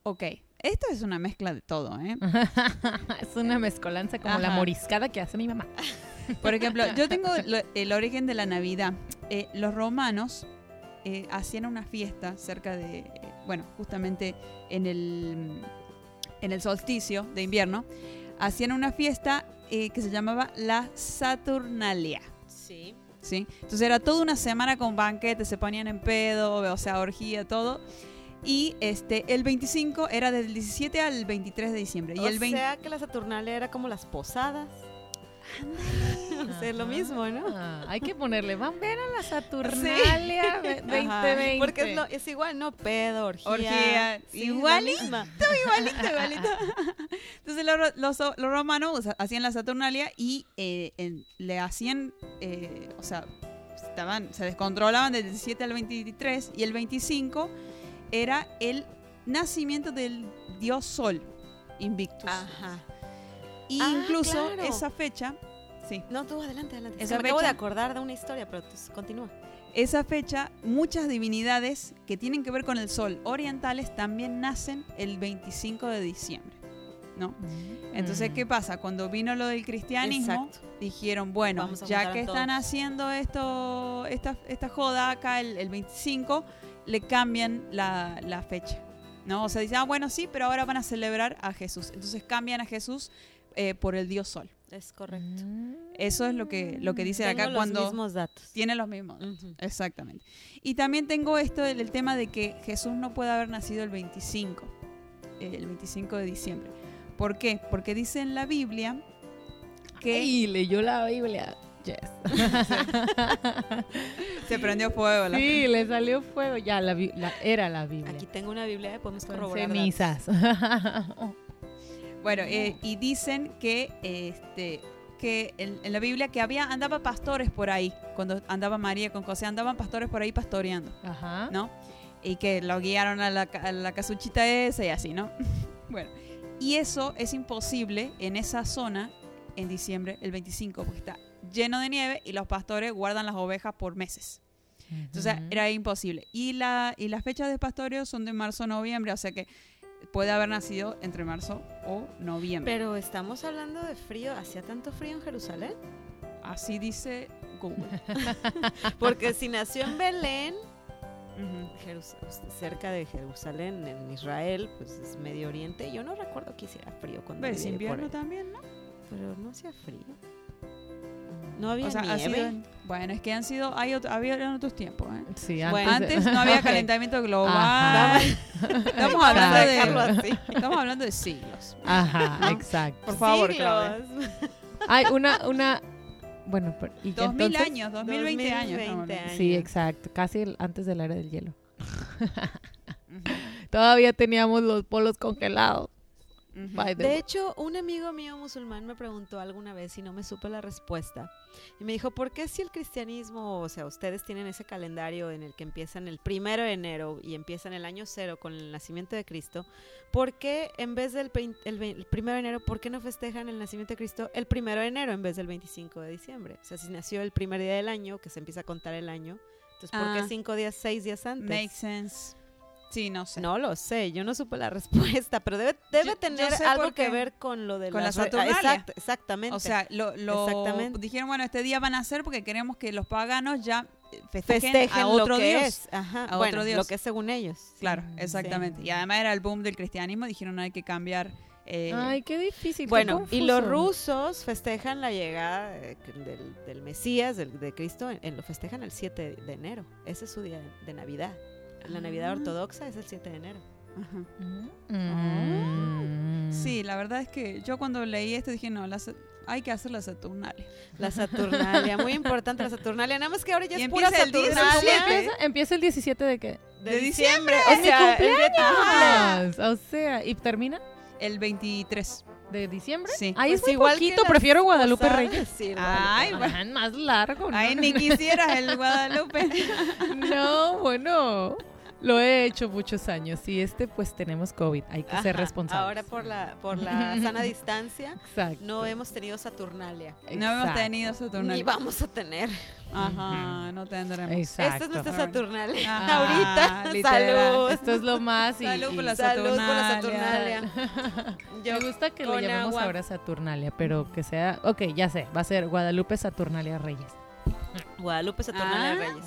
Ok, esto es una mezcla de todo, ¿eh? es una mezcolanza como la moriscada que hace mi mamá. Por ejemplo, yo tengo el origen de la Navidad. Eh, los romanos eh, hacían una fiesta cerca de, bueno, justamente en el, en el solsticio de invierno hacían una fiesta eh, que se llamaba la Saturnalia. Sí. ¿Sí? Entonces era toda una semana con banquetes, se ponían en pedo, o sea, orgía, todo. Y este, el 25 era del 17 al 23 de diciembre. Y o el sea que la Saturnalia era como las posadas. Ándale. O sea, es lo mismo, ¿no? Hay que ponerle, van a ver a la Saturnalia ve- 2020. Porque es, lo- es igual, ¿no? Pedo, orgía. Orgía, sí, igualito. igualito, igualito. Entonces los, los, los romanos hacían la Saturnalia y eh, en- le hacían, eh, o sea, estaban, se descontrolaban del 17 al 23 y el 25 era el nacimiento del dios Sol, Invictus. Ajá. Y Ah, incluso claro. esa fecha, sí, No, tú adelante, adelante. Es Esa me acabo de fecha- acordar de una historia, pero tú continúa. esa fecha muchas divinidades que tienen que ver con el Sol orientales también nacen el 25 de diciembre, ¿no? Entonces, Mm. ¿qué pasa? Cuando vino lo del cristianismo, Exacto. dijeron, bueno, ya que están haciendo esto, esta, esta joda acá el, el 25, le cambian la, la fecha. ¿no? O sea, dicen, ah, bueno, sí, pero ahora van a celebrar a Jesús. Entonces cambian a Jesús eh, por el dios Sol. Es correcto. Mm. Eso es lo que, lo que dice Tengo acá los cuando mismos datos. tiene los mismos. Ujú. Exactamente. Y también tengo esto, el, el tema de que Jesús no puede haber nacido el 25, eh, el 25 de diciembre. ¿Por qué? Porque dice en la Biblia que Y leyó la Biblia. Yes. se prendió fuego. la- Sí, le salió fuego. Ya, la, la- era la Biblia. Aquí tengo una Biblia, podemos Con corroborar. datos. cenizas. Bueno, eh, y dicen que este que en, en la Biblia que había andaba pastores por ahí cuando andaba María con José andaban pastores por ahí pastoreando, Ajá. ¿no? Y que lo guiaron a la, a la casuchita esa y así, ¿no? bueno, y eso es imposible en esa zona en diciembre, el 25, porque está lleno de nieve y los pastores guardan las ovejas por meses. Entonces era imposible. Y, la, y las fechas de pastoreo son de marzo a noviembre, o sea que puede haber nacido entre marzo o noviembre. Pero estamos hablando de frío. ¿Hacía tanto frío en Jerusalén? Así dice Google. Porque si nació en Belén, Ujú. Jerus- cerca de Jerusalén, en Israel, pues es Medio Oriente. Yo no recuerdo que hiciera frío cuando viví por invierno también, ¿no? Pero no hacía frío. No había O sea, ha nieve. sido en- bueno, es que han sido, hay ot- había en otros tiempos. ¿eh? Sí, Bueno, antes, de- Antes no había calentamiento global. Ajá. Estamos hablando dejarlo de, así. estamos hablando de siglos. Ajá, exacto. Por favor, Siglos. Claudia. Hay una, una, bueno, pero- ¿y qué 2000 entonces? años, 2020 años. 2020 estamos hablando. Sí, exacto, casi el- antes de la era del hielo. Todavía teníamos los polos congelados. Ujú. By the De way. hecho, un amigo mío musulmán me preguntó alguna vez y no me supe la respuesta. Y me dijo, ¿por qué si el cristianismo, o sea, ustedes tienen ese calendario en el que empiezan el primero de enero y empiezan el año cero con el nacimiento de Cristo, ¿por qué en vez del el, primero de enero, por qué no festejan el nacimiento de Cristo el primero de enero en vez del 25 de diciembre? O sea, si nació el primer día del año, que se empieza a contar el año, entonces, ¿por Ah. qué cinco días, seis días antes? Makes sense. Sí, no sé. No lo sé, yo no supe la respuesta, pero debe, debe Yo- tener algo que ver con lo de con la las re- ah, Saturnalia. exact- exactamente. O sea, lo, lo Exactamente. dijeron, bueno, este día van a hacer porque queremos que los paganos ya festejen, festejen a otro lo que dios. es. Ajá, a bueno, otro dios. lo que es según ellos. Claro, Sí. exactamente. Y además era el boom del cristianismo, dijeron hay que cambiar. eh, Ay, qué difícil. qué Bueno, y los rusos festejan la llegada eh, del, del Mesías, del, de Cristo, en, en- lo festejan el 7 de enero. Ese es su día de Navidad. La Navidad ortodoxa es el 7 de enero. ajá. Mm. Sí, la verdad es que yo cuando leí esto dije, no, la sa- hay que hacer la Saturnalia. La Saturnalia, muy importante la Saturnalia. Nada más que ahora ya Y es pura empieza el Saturnalia. 17. Empieza, empieza el 17 de qué? de de diciembre. ¡Es o mi sea, el cumpleaños! O sea, ¿y termina El 23. de diciembre? Sí. Ahí es Pues muy igual poquito, las prefiero Guadalupe posadas. Reyes. Sí, el Ay, bueno. Ah, más largo, ¿no? Ay, ni quisieras el Guadalupe. No, bueno, lo he hecho muchos años y este pues tenemos COVID, hay que ser responsables. Ahora por la, por la sana distancia Exacto. no hemos tenido Saturnalia. No hemos tenido Ni Saturnalia. vamos a tener. Ajá, no tendremos. Exacto. Esta es nuestra. Saturnalia. Ajá, Ahorita. literal. Salud. Esto es lo más y, Salud por la Salud por la Saturnalia. Yo me gusta que lo con llamemos agua. ahora Saturnalia, pero que sea, ok, ya sé, va a ser Guadalupe Saturnalia Reyes. Guadalupe Saturnalia Ah. Reyes.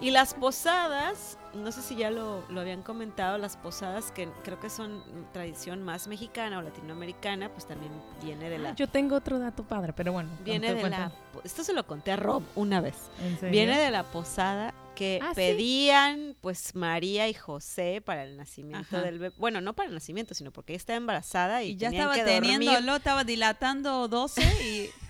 Y las posadas, no sé si ya lo, lo habían comentado, las posadas que creo que son tradición más mexicana o latinoamericana, pues también viene de la... Yo tengo otro dato padre, pero bueno. Viene cuenta- de la... Esto se lo conté a Rob una vez. cuenta. ¿En serio? Viene de la posada que Ah, sí. pedían pues María y José para el nacimiento Ajá. del bebé. Bueno, no para el nacimiento, sino porque ella estaba embarazada y, Y ya tenían estaba que dormir. teniéndolo, estaba dilatando 12 y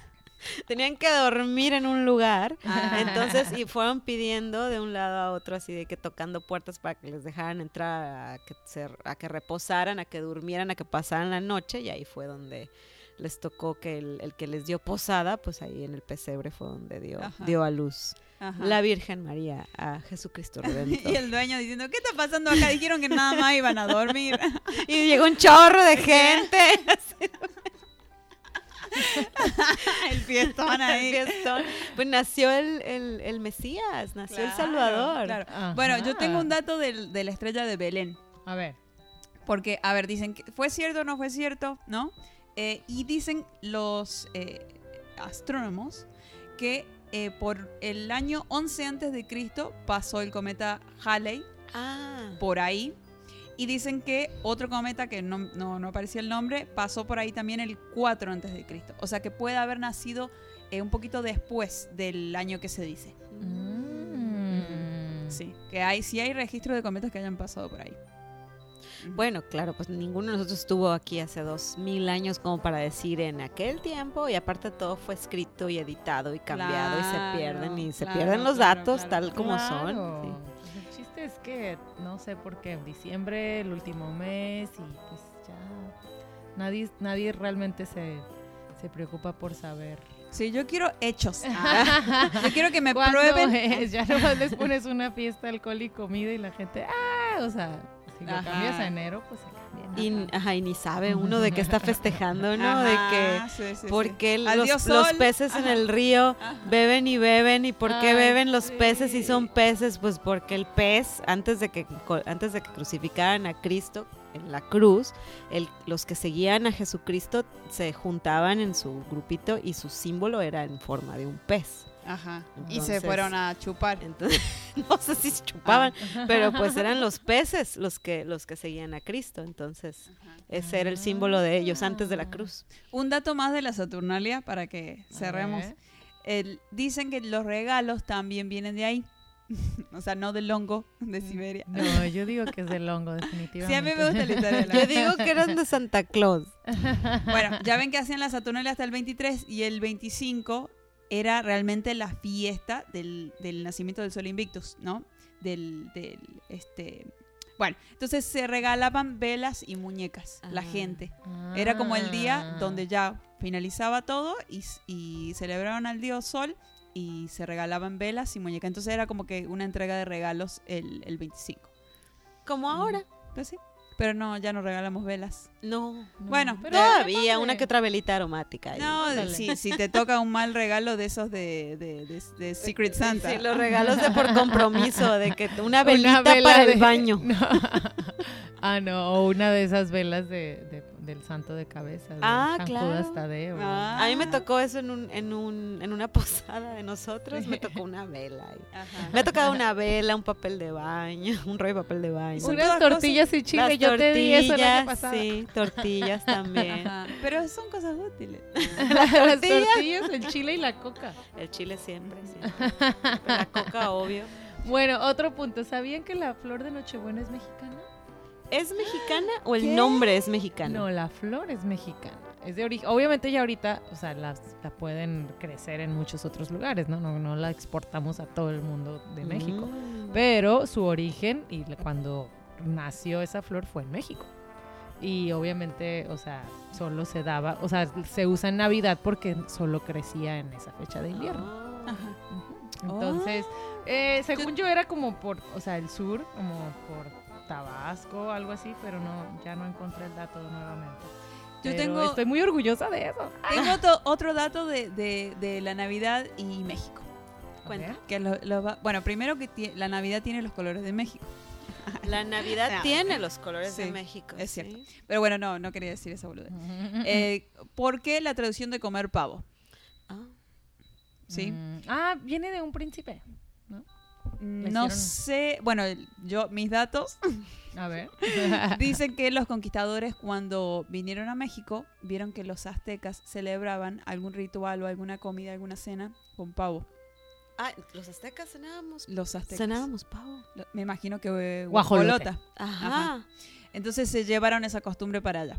tenían que dormir en un lugar. Ah. Entonces, y fueron pidiendo de un lado a otro, así de que tocando puertas para que les dejaran entrar, a que, se- a que reposaran, a que durmieran, a que pasaran la noche. Y ahí fue donde les tocó que el, el que les dio posada, pues ahí en el pesebre fue donde dio, Ajá. dio a luz Ajá. la Virgen María a Jesucristo Redentor. Y el dueño diciendo, ¿qué está pasando acá? Dijeron que nada más iban a dormir. y llegó un chorro de gente. el fiestón ahí. El fiestón. Pues nació el, el- el Mesías, nació el Salvador. claro. Bueno, yo tengo un dato del- de la estrella de Belén. A ver. Porque, a ver, dicen que fue cierto o no fue cierto, ¿no? Eh, y dicen los eh, astrónomos que eh, por el año 11 antes de Cristo pasó el cometa Halley Ah. por ahí. Y dicen que otro cometa, que no, no, no aparecía el nombre, pasó por ahí también el 4 antes de Cristo. O sea que puede haber nacido eh, un poquito después del año que se dice. Mm. Sí, que hay, sí hay registro de cometas que hayan pasado por ahí. Bueno, claro, pues ninguno de nosotros estuvo aquí hace dos mil años como para decir en aquel tiempo y aparte todo fue escrito y editado y cambiado y se pierden y se claro, pierden los claro, datos claro. tal como Claro. son. sí. Es que no sé por qué en diciembre, el último mes, y pues ya nadie, nadie realmente se, se preocupa por saber. Sí, yo quiero hechos. Ah, yo quiero que me ¿Cuándo prueben. es? Ya nomás les pones una fiesta, alcohol y comida y la gente, ah, o sea, si lo Ajá. cambias a enero, pues se Y, ajá, y ni sabe uno de qué está festejando, ¿no? Ajá, de que sí, por qué los, peces en el río beben y beben y por qué Ay, beben los peces y son peces pues porque el pez antes de que antes de que crucificaran a Cristo en la cruz el- los que seguían a Jesucristo se juntaban en su grupito y su símbolo era en forma de un pez Ajá. y se fueron a chupar. entonces no sé si se chupaban Ah. pero pues eran los peces los que los que seguían a Cristo entonces ese era el símbolo de ellos antes de la cruz Un dato más de la Saturnalia para que cerremos. El- dicen que los regalos también vienen de ahí. o sea, no del hongo de Siberia. No, yo digo que es del hongo, Sí, definitivamente. a mí me gusta la historia yo digo que eran de Santa Claus Bueno, ya ven que hacían la Saturnalia hasta el 23 y el 25 era realmente la fiesta del, del nacimiento del Sol Invictus, ¿no? Del, del, este... Bueno, entonces se regalaban velas y muñecas, la Ah. gente. Era como el día Ah. donde ya finalizaba todo y, y celebraban al dios Sol y se regalaban velas y muñecas. Entonces era como que una entrega de regalos el, el 25. como ahora Pues sí. Pero no, ya no regalamos velas. no No, Bueno, pero Todavía una que otra velita aromática. ahí. No, si, si te toca un mal regalo de esos de, de, de- de Secret Santa. Sí, los regalos de por compromiso, de que una Una velita vela para el baño. No. ah, no, o una de esas velas de- del santo de cabeza. de Ah, San claro. Judas Tadeo. Ah. A mí me tocó eso en, un, en, un, en una posada de nosotros, me tocó una vela. Ajá. Me ha tocado una vela, un papel de baño, un rollo de papel de baño. Unas tortillas y chile, Las yo te di eso el año pasado. sí, tortillas también. Ajá. Pero son cosas útiles. Las tortillas. tortillas, el chile y la coca. El chile siempre, siempre. Pero La coca, obvio. Bueno, otro punto. ¿Sabían que la flor de Nochebuena es mexicana? ¿Es mexicana o el ¿Qué? nombre es mexicano? No, la flor es mexicana. Es de origen. Obviamente ya ahorita, o sea, las, la pueden crecer en muchos otros lugares, ¿no? ¿no? No la exportamos a todo el mundo de México. Mm. Pero su origen y cuando nació esa flor fue en México. Y obviamente, o sea, solo se daba, o sea, se usa en Navidad porque solo crecía en esa fecha de invierno. Ah. Ajá. Entonces, eh, según yo era como por, o sea, el sur, como por Tabasco, algo así, pero no, ya no encontré el dato nuevamente. Yo Pero tengo- estoy muy orgullosa de eso. Tengo otro, otro dato de, de- de la Navidad y México. Cuenta. Que lo- lo va- bueno, primero que la Navidad tiene los colores de México. La Navidad tiene los colores de México. es ¿sí? cierto. Pero bueno, no, no quería decir esa boludez. Eh, ¿Por qué la traducción de comer pavo? Ah. ¿Sí? Mm, Ah, viene de un príncipe. Le No sé, bueno, yo mis datos A ver. dicen que los conquistadores cuando vinieron a México vieron que los aztecas celebraban algún ritual o alguna comida, alguna cena con pavo. Ah, los aztecas cenábamos. Los aztecas. Cenábamos pavo. Lo- Me imagino que eh, guajolota. Ajá. Entonces se llevaron esa costumbre para allá.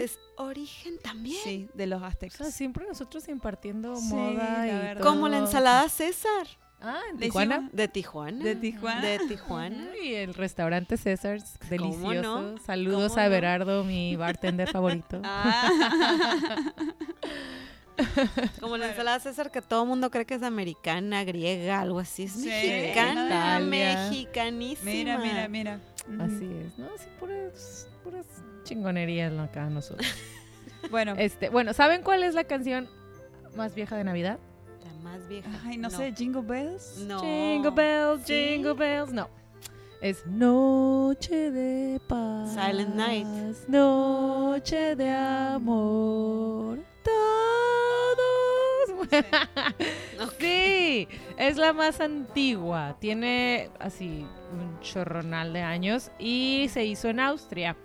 Es origen también. Sí, de los O aztecas. sea, siempre nosotros impartiendo Sí, moda la y verdad. Como la todo. ensalada César Ah, en Tijuana. de Tijuana. De Tijuana. De Tijuana. Y el restaurante César, delicioso. no? Saludos ¿Cómo a no? Berardo, mi bartender favorito. Ah. Como la ensalada César que todo el mundo cree que es americana, griega, algo así. Es Sí. mexicana, Italia. mexicanísima. mira, mira, mira. Así es, ¿no? Así puras, puras chingonerías acá nosotros. Bueno, Este, bueno, ¿saben cuál es la canción más vieja de Navidad? Más vieja. ay, no, sé, Jingle Bells. No. Jingle bells, Sí. jingle bells. No. Es Noche de paz. Silent Night. Noche de amor. Todos. Sí, es la más antigua. Tiene así un chorronal de años y se hizo en Austria.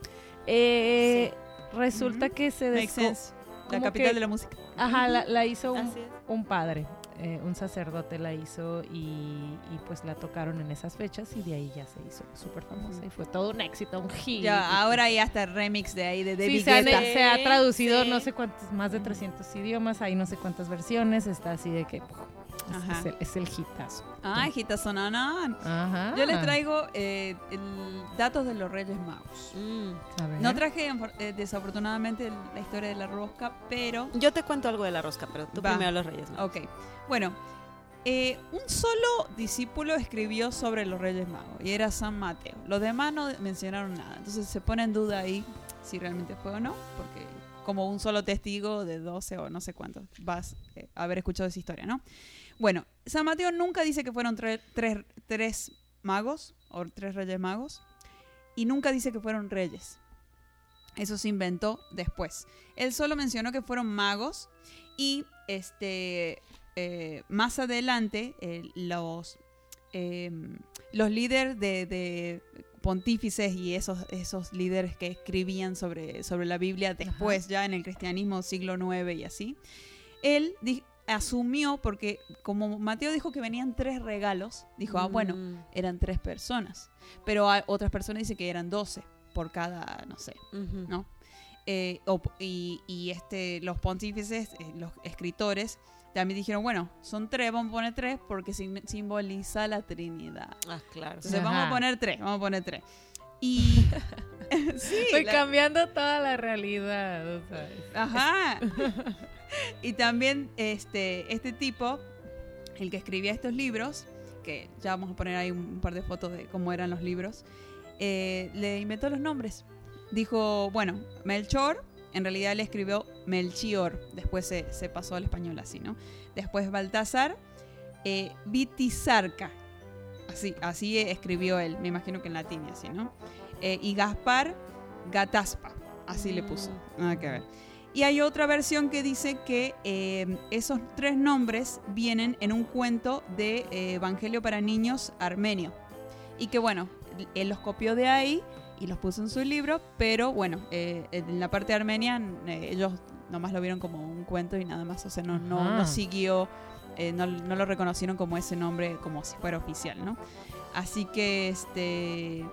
Eh, Resulta que se Makes sense. La capital que- de la música. Ajá, la, la hizo un, un padre, eh, un sacerdote la hizo y, y pues la tocaron en esas fechas y de ahí ya se hizo súper famosa y fue todo un éxito, un hit. Ya, ahora está el remix de ahí de Sí, David se, han- Guetta. se ha traducido Sí. no sé cuántos, más de 300 idiomas, hay no sé cuántas versiones, está así de que puf, Ajá. es, el, es el hitazo. Ay, Gitazonanan. Ajá. Yo les traigo eh, el- datos de los Reyes Magos. Mm. A ver. No traje eh, desafortunadamente la historia de la rosca, pero Yo te cuento algo de la rosca, pero tú Va. primero los reyes. ¿no? Ok, bueno, eh, un solo discípulo escribió sobre los Reyes Magos y era San Mateo. Los demás no mencionaron nada, entonces se pone en duda ahí si realmente fue o no, porque como un solo testigo de 12 o no sé cuántos vas eh, a haber escuchado esa historia, ¿no? Bueno, San Mateo nunca dice que fueron tre- tres, tres magos o tres reyes magos y nunca dice que fueron reyes. Eso se inventó después. Él solo mencionó que fueron magos y este eh, más adelante eh, los eh, los líderes de, de pontífices y esos esos líderes que escribían sobre, sobre la Biblia después ya en el cristianismo siglo IX y así él asumió porque como Mateo dijo que venían tres regalos dijo ah bueno Mm. eran tres personas pero hay- otras personas dicen que eran doce por cada no sé. ¿no? Eh, o- y, y, este, los pontífices, eh, los escritores, también dijeron, bueno, son tres, vamos a poner tres porque sim- simboliza la Trinidad. Ah, claro. Entonces Ajá. vamos a poner tres, vamos a poner tres. Y... sí, Estoy la- cambiando toda la realidad. sea, Ajá. y también este, este tipo, el que escribía estos libros, que ya vamos a poner ahí un par de fotos de cómo eran los libros, eh, le inventó los nombres. Dijo, bueno, Melchor, en realidad él escribió Melchior, después se, se pasó al español así, ¿no? Después Baltasar, eh, Vitizarca, así, así escribió él, me imagino que en latín así, ¿no? Eh, y Gaspar, Gataspa, así le puso, nada que ver. Y hay otra versión que dice que eh, esos tres nombres vienen en un cuento de eh, Evangelio para niños armenio. Y que bueno, él los copió de ahí y los puso en su libro, pero bueno, eh, en la parte armenia eh, ellos nomás lo vieron como un cuento y nada más, o sea, no, no, siguió, no, no lo reconocieron como ese nombre, como si fuera oficial, ¿no? Así que este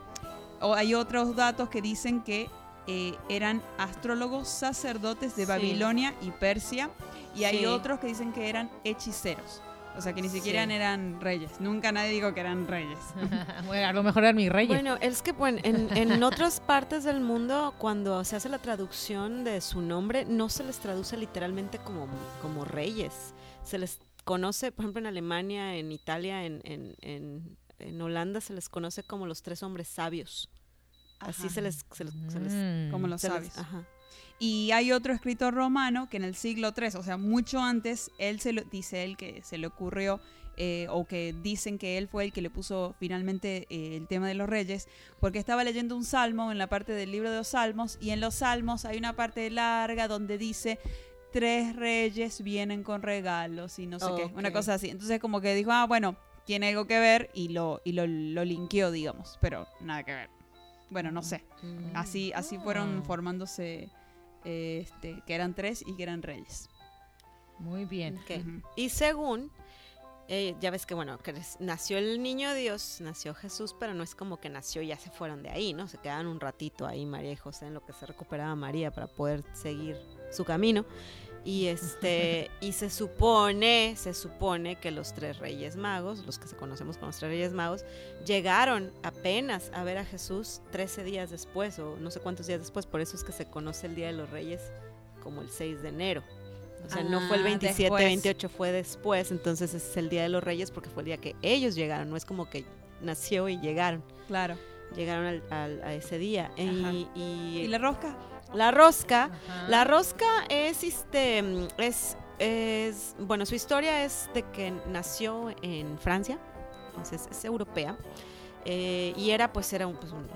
o hay otros datos que dicen que eh, eran astrólogos sacerdotes de Sí. Babilonia y Persia y hay Sí. otros que dicen que eran hechiceros. O sea, que ni siquiera Sí. eran reyes. Nunca nadie dijo que eran reyes. bueno, a lo mejor eran mis reyes. Bueno, es que bueno, en, en otras partes del mundo, cuando se hace la traducción de su nombre, no se les traduce literalmente como, como reyes. Se les conoce, por ejemplo, en Alemania, en Italia, en, en, en, en Holanda, se les conoce como los tres hombres sabios. Así Ajá. se les... Se les, se les- Mm. Como los se les- sabios. ajá. Y hay otro escritor romano que en el siglo III, o sea, mucho antes, él se lo, dice él que se le ocurrió, eh, o que dicen que él fue el que le puso finalmente eh, el tema de los reyes, porque estaba leyendo un salmo en la parte del libro de los salmos, y en los salmos hay una parte larga donde dice tres reyes vienen con regalos y no sé qué, una cosa así. Entonces como que dijo, ah, bueno, tiene algo que ver y lo, y lo, lo linkeó, digamos, pero nada que ver. Bueno, no sé. Mm. Así, así fueron Ah. formándose eh, este, que eran tres y que eran reyes. Muy bien. Y según eh, ya ves que, bueno, que nació el niño Dios, nació Jesús, pero no es como que nació y ya se fueron de ahí, ¿no? Se quedaron un ratito ahí María y José en lo que se recuperaba María para poder seguir su camino. Y este, y se supone, se supone que los tres reyes magos, los que se conocemos como los tres reyes magos, llegaron apenas a ver a Jesús 13 días después, o no sé cuántos días después, por eso es que se conoce el Día de los Reyes como el 6 de enero. O sea, no fue el Ah, 27, después. 28 fue después, entonces ese es el Día de los Reyes porque fue el día que ellos llegaron, no es como que nació y llegaron, Claro. llegaron al- al- a ese día. Y, y ¿Y la rosca? La rosca, Ajá. la rosca es, este, es, es, bueno, su historia es de que nació en Francia, entonces es europea, eh, y era, pues, era un, pues, un-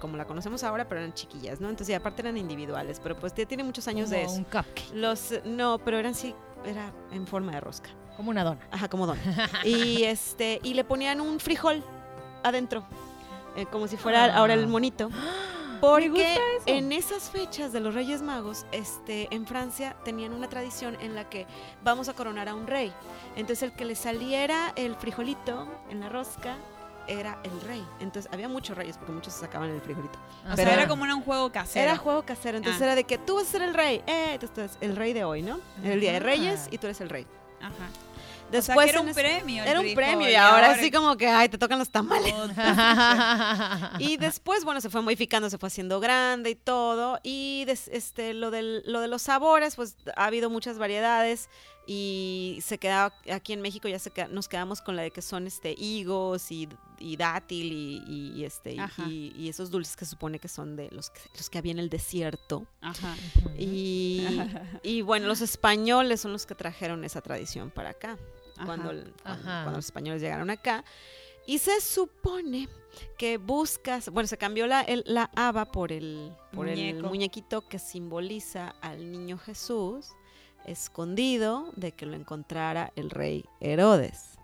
como la conocemos ahora, pero eran chiquillas, ¿no? Entonces, y aparte eran individuales, pero pues ya tiene muchos años de eso. un cupcake, Los, no, pero eran sí, era en forma de rosca. como una dona. Ajá, como don. y este, y le ponían un frijol adentro, eh, como si fuera Ah. ahora el monito. Porque en esas fechas de los Reyes Magos, este, en Francia tenían una tradición en la que vamos a coronar a un rey. Entonces el que le saliera el frijolito en la rosca era el rey. Entonces había muchos reyes porque muchos se sacaban el frijolito. O Ajá. sea, era como un juego casero. Era juego casero, entonces Ah. era de que tú vas a ser el rey, eh, entonces el rey de hoy, ¿no? El día de. Reyes y tú eres el rey. Ajá. Después o sea, que era un premio. Era un premio y y ahora así como que, ay, te tocan los tamales. Y después, bueno, se fue modificando, se fue haciendo grande y todo. Y des- este, lo, del, lo de los sabores, pues ha habido muchas variedades. Y se queda aquí en México, ya se queda- nos quedamos con la de que son este higos y, y dátil y, y- este, y- y, y esos dulces que se supone que son de los que, los que había en el desierto. Ajá. Y, y bueno, los españoles son los que trajeron esa tradición para acá Ajá. cuando, cuando- Ajá. cuando los españoles llegaron acá. Y se supone que buscas, bueno, se cambió la, el- la haba por, el, por el muñequito que simboliza al niño Jesús escondido de que lo encontrara el rey Herodes,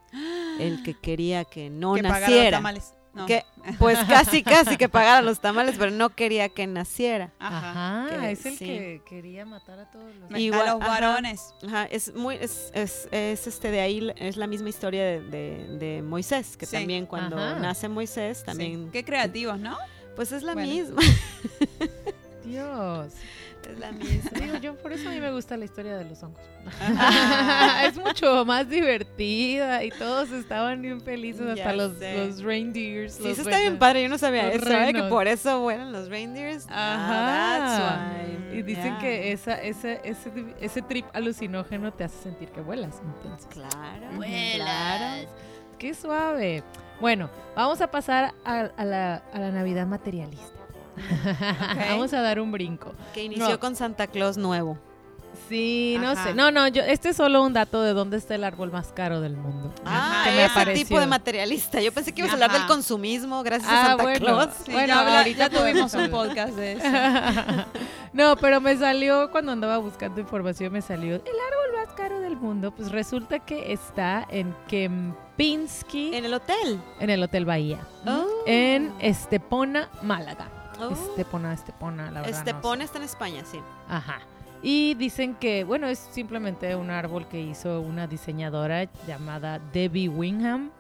el que quería que no que los naciera. tamales. No. Que, pues casi, casi que pagara los tamales, pero no quería que naciera. Ajá. Que es el sí. que quería matar a todos los... Igual, a los varones. Ajá, es muy, es, es, es, este de ahí, es la misma historia de, de- de Moisés, que Sí. también cuando Ajá. nace Moisés, Sí. también, Qué creativos, ¿no? pues es la Bueno. misma, Dios. Es la misma. Digo, yo por eso a mí me gusta la historia de los hongos. Ajá. es mucho más divertida y todos estaban bien felices, hasta Ya los, sé. los reindeers. Sí, los eso está bien padre, yo no sabía eso, ¿eh? que por eso vuelan los reindeers. Ajá. Ah, that's why. Y dicen que esa, ese, ese, ese trip alucinógeno te hace sentir que vuelas. Entonces, Claro, Vuelas. claro. qué suave. Bueno, vamos a pasar a, a la, a la Navidad materialista. Vamos a dar un brinco. Que inició No. con Santa Claus nuevo. Sí, no sé. No, no, yo, este es solo un dato de dónde está el árbol más caro del mundo. Ah, que me ese apareció. tipo de materialista. Yo pensé que ibas a hablar del consumismo gracias a Ah, Santa bueno. Claus. Sí, Bueno, ya, ahorita tuvimos un podcast de eso. no, pero me salió cuando andaba buscando información, me salió el árbol más caro del mundo. Pues resulta que está en Kempinski, En el hotel. en el Hotel Bahía, Oh. en Estepona, Málaga. Oh. Estepona, Estepona, la verdad. Estepona está en España, sí. Ajá. Y dicen que, bueno, es simplemente un árbol que hizo una diseñadora llamada Debbie Wingham.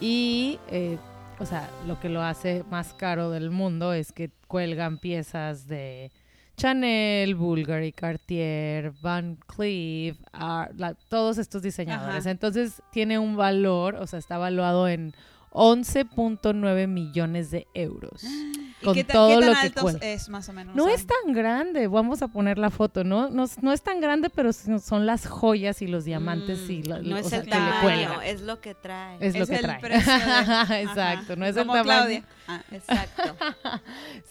Y, eh, o sea, lo que lo hace más caro del mundo es que cuelgan piezas de Chanel, Bulgari, Cartier, Van Cleef, la- todos estos diseñadores. Ajá. Entonces tiene un valor, o sea, está valuado en 11.9 millones de euros. ¿Y Con qué, todo qué tan lo que es más o menos? No es tan grande, vamos a poner la foto, ¿no? No, es- no es tan grande, pero son las joyas y los diamantes y la- Mm, no o es sea, el tamaño, es lo que trae. Es, lo que el trae. precio de- Exacto, no es Como el tamaño. Claudia. Ah, Exacto.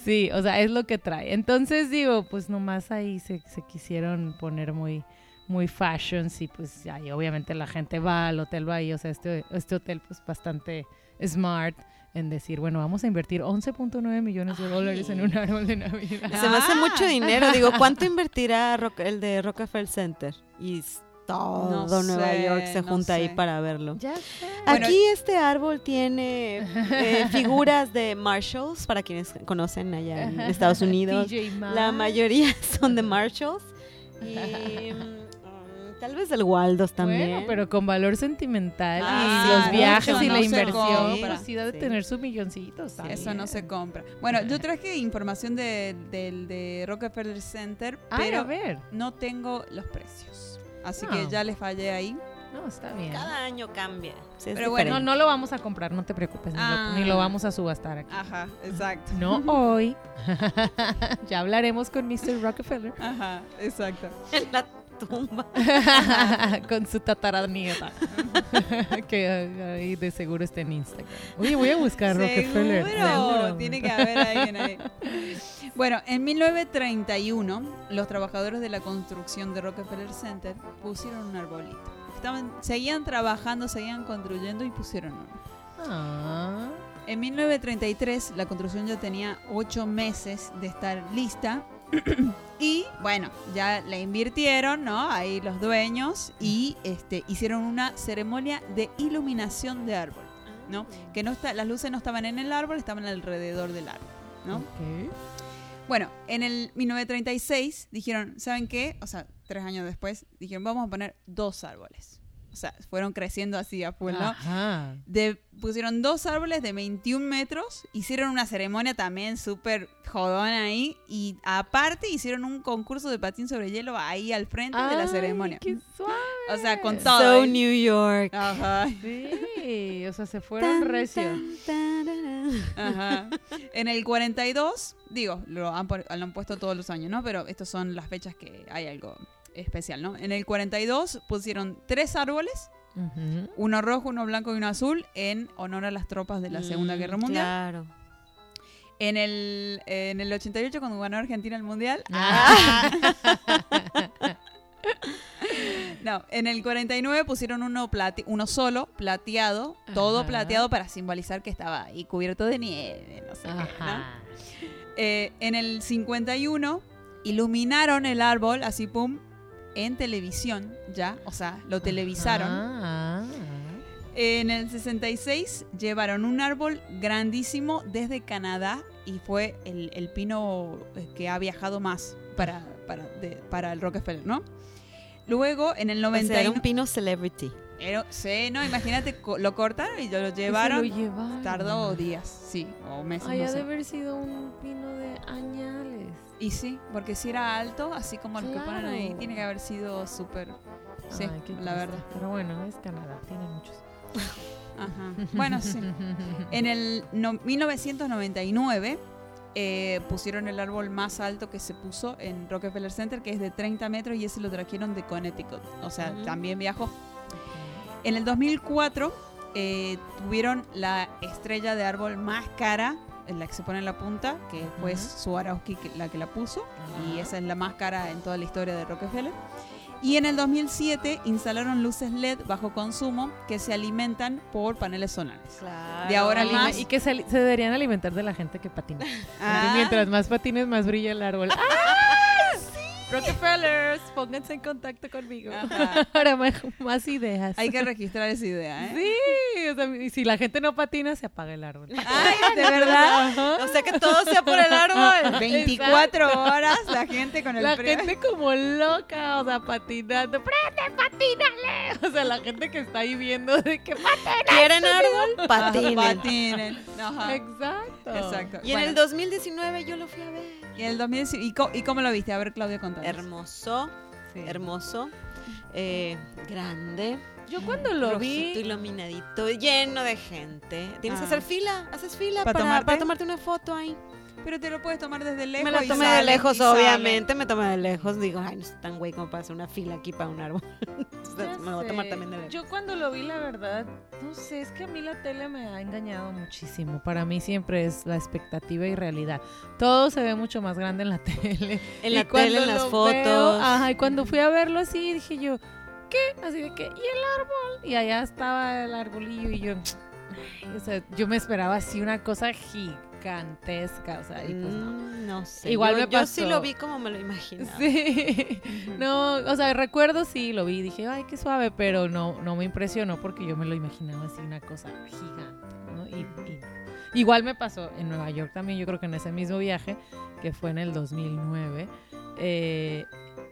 Sí, o sea, es lo que trae. Entonces digo, pues nomás ahí se, se quisieron poner muy muy fashions y pues y obviamente la gente va al hotel Bahía, o sea, este, este hotel pues bastante smart en decir, bueno, vamos a invertir 11.9 millones de dólares en un árbol de Navidad. Se me hace Ah. mucho dinero. Digo, ¿cuánto invertirá el de Rockefeller Center? Y todo No Nueva sé, York se no junta ahí para verlo. Ya sé. Bueno, Aquí este árbol tiene eh, figuras de Marshalls, para quienes conocen allá en Estados Unidos. La mayoría son de Marshalls. Y mm, Tal vez el Waldos también. Bueno, pero con valor sentimental Ah, y los sí, viajes eso y no la se inversión, compra. pues sí Sí. tener sus milloncitos. también. Eso no se compra. Bueno, yo traje información de, del de Rockefeller Center, Ay, a pero ver. no tengo los precios. Así Ah. que ya les fallé ahí. No, está bien. Cada año cambia. Sí, Pero bueno, No, no lo vamos a comprar, no te preocupes, ni, Ah. lo, ni lo vamos a subastar aquí. Ajá, exacto. No hoy. ya hablaremos con Mr. Rockefeller. Ajá, exacto. Tumba. con su tataranieta. que ahí de seguro está en Instagram. Oye, voy a buscar Rockefeller. Seguro, tiene que haber alguien ahí. Bueno, en 1931, los trabajadores de la construcción de Rockefeller Center pusieron un arbolito. Estaban, seguían trabajando, seguían construyendo y pusieron uno. Ah, En 1933 la construcción ya tenía ocho meses de estar lista y bueno, ya la invirtieron, ¿no? Ahí los dueños y este, hicieron una ceremonia de iluminación de árbol, ¿no? Que no está, las luces no estaban en el árbol, estaban alrededor del árbol, ¿no? Bueno, en el 1936 dijeron, ¿saben qué? O sea, tres años después, dijeron, vamos a poner dos árboles. O sea, fueron creciendo así a full, ¿no? Ajá. de, pusieron dos árboles de 21 metros, hicieron una ceremonia también súper jodona ahí y aparte hicieron un concurso de patín sobre hielo ahí al frente de la Ay, ceremonia. qué suave. O sea, con todo. So ¿eh? New York. Ajá, Sí, o sea, se fueron recios. ajá. En el 42, digo, lo han, lo han puesto todos los años, ¿no? Pero estas son las fechas que hay algo especial, ¿no? En el 42 pusieron tres árboles, uno rojo, uno blanco y uno azul, en honor a las tropas de la Segunda Mm, Guerra Mundial. Claro. En el, en el 88, cuando ganó Argentina el Mundial. Ah. No, en el 49 pusieron uno, plate- uno solo, plateado, todo Ajá. plateado para simbolizar que estaba ahí cubierto de nieve, no sé qué, ¿no? Ajá. Eh, en el 51 iluminaron el árbol, así pum, en televisión ya, o sea, lo televisaron. Ah, En el 66 llevaron un árbol grandísimo desde Canadá y fue el, el pino eh, que ha viajado más para, para, de- para el Rockefeller, ¿no? Luego, en el O sea, era 91... un pino celebrity. sí, no, imagínate, lo cortaron y lo llevaron. Lo llevaron. Tardó días, sí, o meses, Ay, no ha sé. de haber sido un pino de añales. Y sí, porque si era alto, así como los que ponen ahí, tiene que haber sido súper... Sí, Ay, qué la verdad. Pero bueno, es Canadá, tiene muchos. Ajá. Bueno, sí. En el no- 1999 eh, pusieron el árbol más alto que se puso en Rockefeller Center, que es de 30 metros, y ese lo trajeron de Connecticut. O sea, también viajó. En el 2004 eh, tuvieron la estrella de árbol más cara, la que se pone en la punta, que fue Ujú. Swarovski que- la que la puso, y Ajá. esa es la más cara en toda la historia de Rockefeller. Y en el 2007 instalaron luces LED bajo consumo que se alimentan por paneles solares. Claro. De ahora más. Y que se, se deberían alimentar de la gente que patina. Ah. Y mientras más patines, más brilla el árbol. ¡Ay, sí! Rockefellers, pónganse en contacto conmigo Ajá. para más, más ideas. Hay que registrar esa idea, ¿eh? Sí, o sea, y si la gente no patina, se apaga el árbol. Ay, de verdad. Ajá. O sea que todo sea por el árbol. 24 horas la gente con el La gente como loca, o sea, patinando. ¡Prende, patínale! O sea, la gente que está ahí viendo de que patina. ¿Quieren árbol? Patinen. Patinen. Ajá. Exacto. Exacto. Y en el 2019 yo lo fui a ver. Y el 2010, ¿y, co- y cómo lo viste? A ver, Claudia, contanos. Hermoso, Sí. hermoso, eh, grande. Yo cuando lo vi, iluminadito, lleno de gente. Tienes que Ah. hacer fila, haces fila ¿Para para, tomarte? para tomarte una foto ahí. Pero te lo puedes tomar desde lejos. me la y tomé de sale, lejos, y sale. obviamente, me tomé de lejos. Digo, ay, no estoy tan güey como para hacer una fila aquí para un árbol. Entonces, me lo voy a tomar también de lejos. Yo cuando lo vi, la verdad, no sé, es que a mí la tele me ha engañado muchísimo. Para mí siempre es la expectativa y realidad. Todo se ve mucho más grande en la tele. en Y la cuando tele, en las fotos. veo, ajá, y cuando fui a verlo así, dije yo, ¿qué? Así de que, ¿y el árbol? Y allá estaba el arbolillo y yo, ay, o sea, yo me esperaba así una cosa gigantesca, o sea, y pues no. Mm, no sé. Igual yo, me yo sí pasó. lo vi como me lo imaginaba. Sí, no, o sea, recuerdo sí, lo vi, dije, ay, qué suave, pero no, no me impresionó porque yo me lo imaginaba así una cosa gigante, ¿no? Y, y no. Igual me pasó en Nueva York también, yo creo que en ese mismo viaje, que fue en el 2009, eh,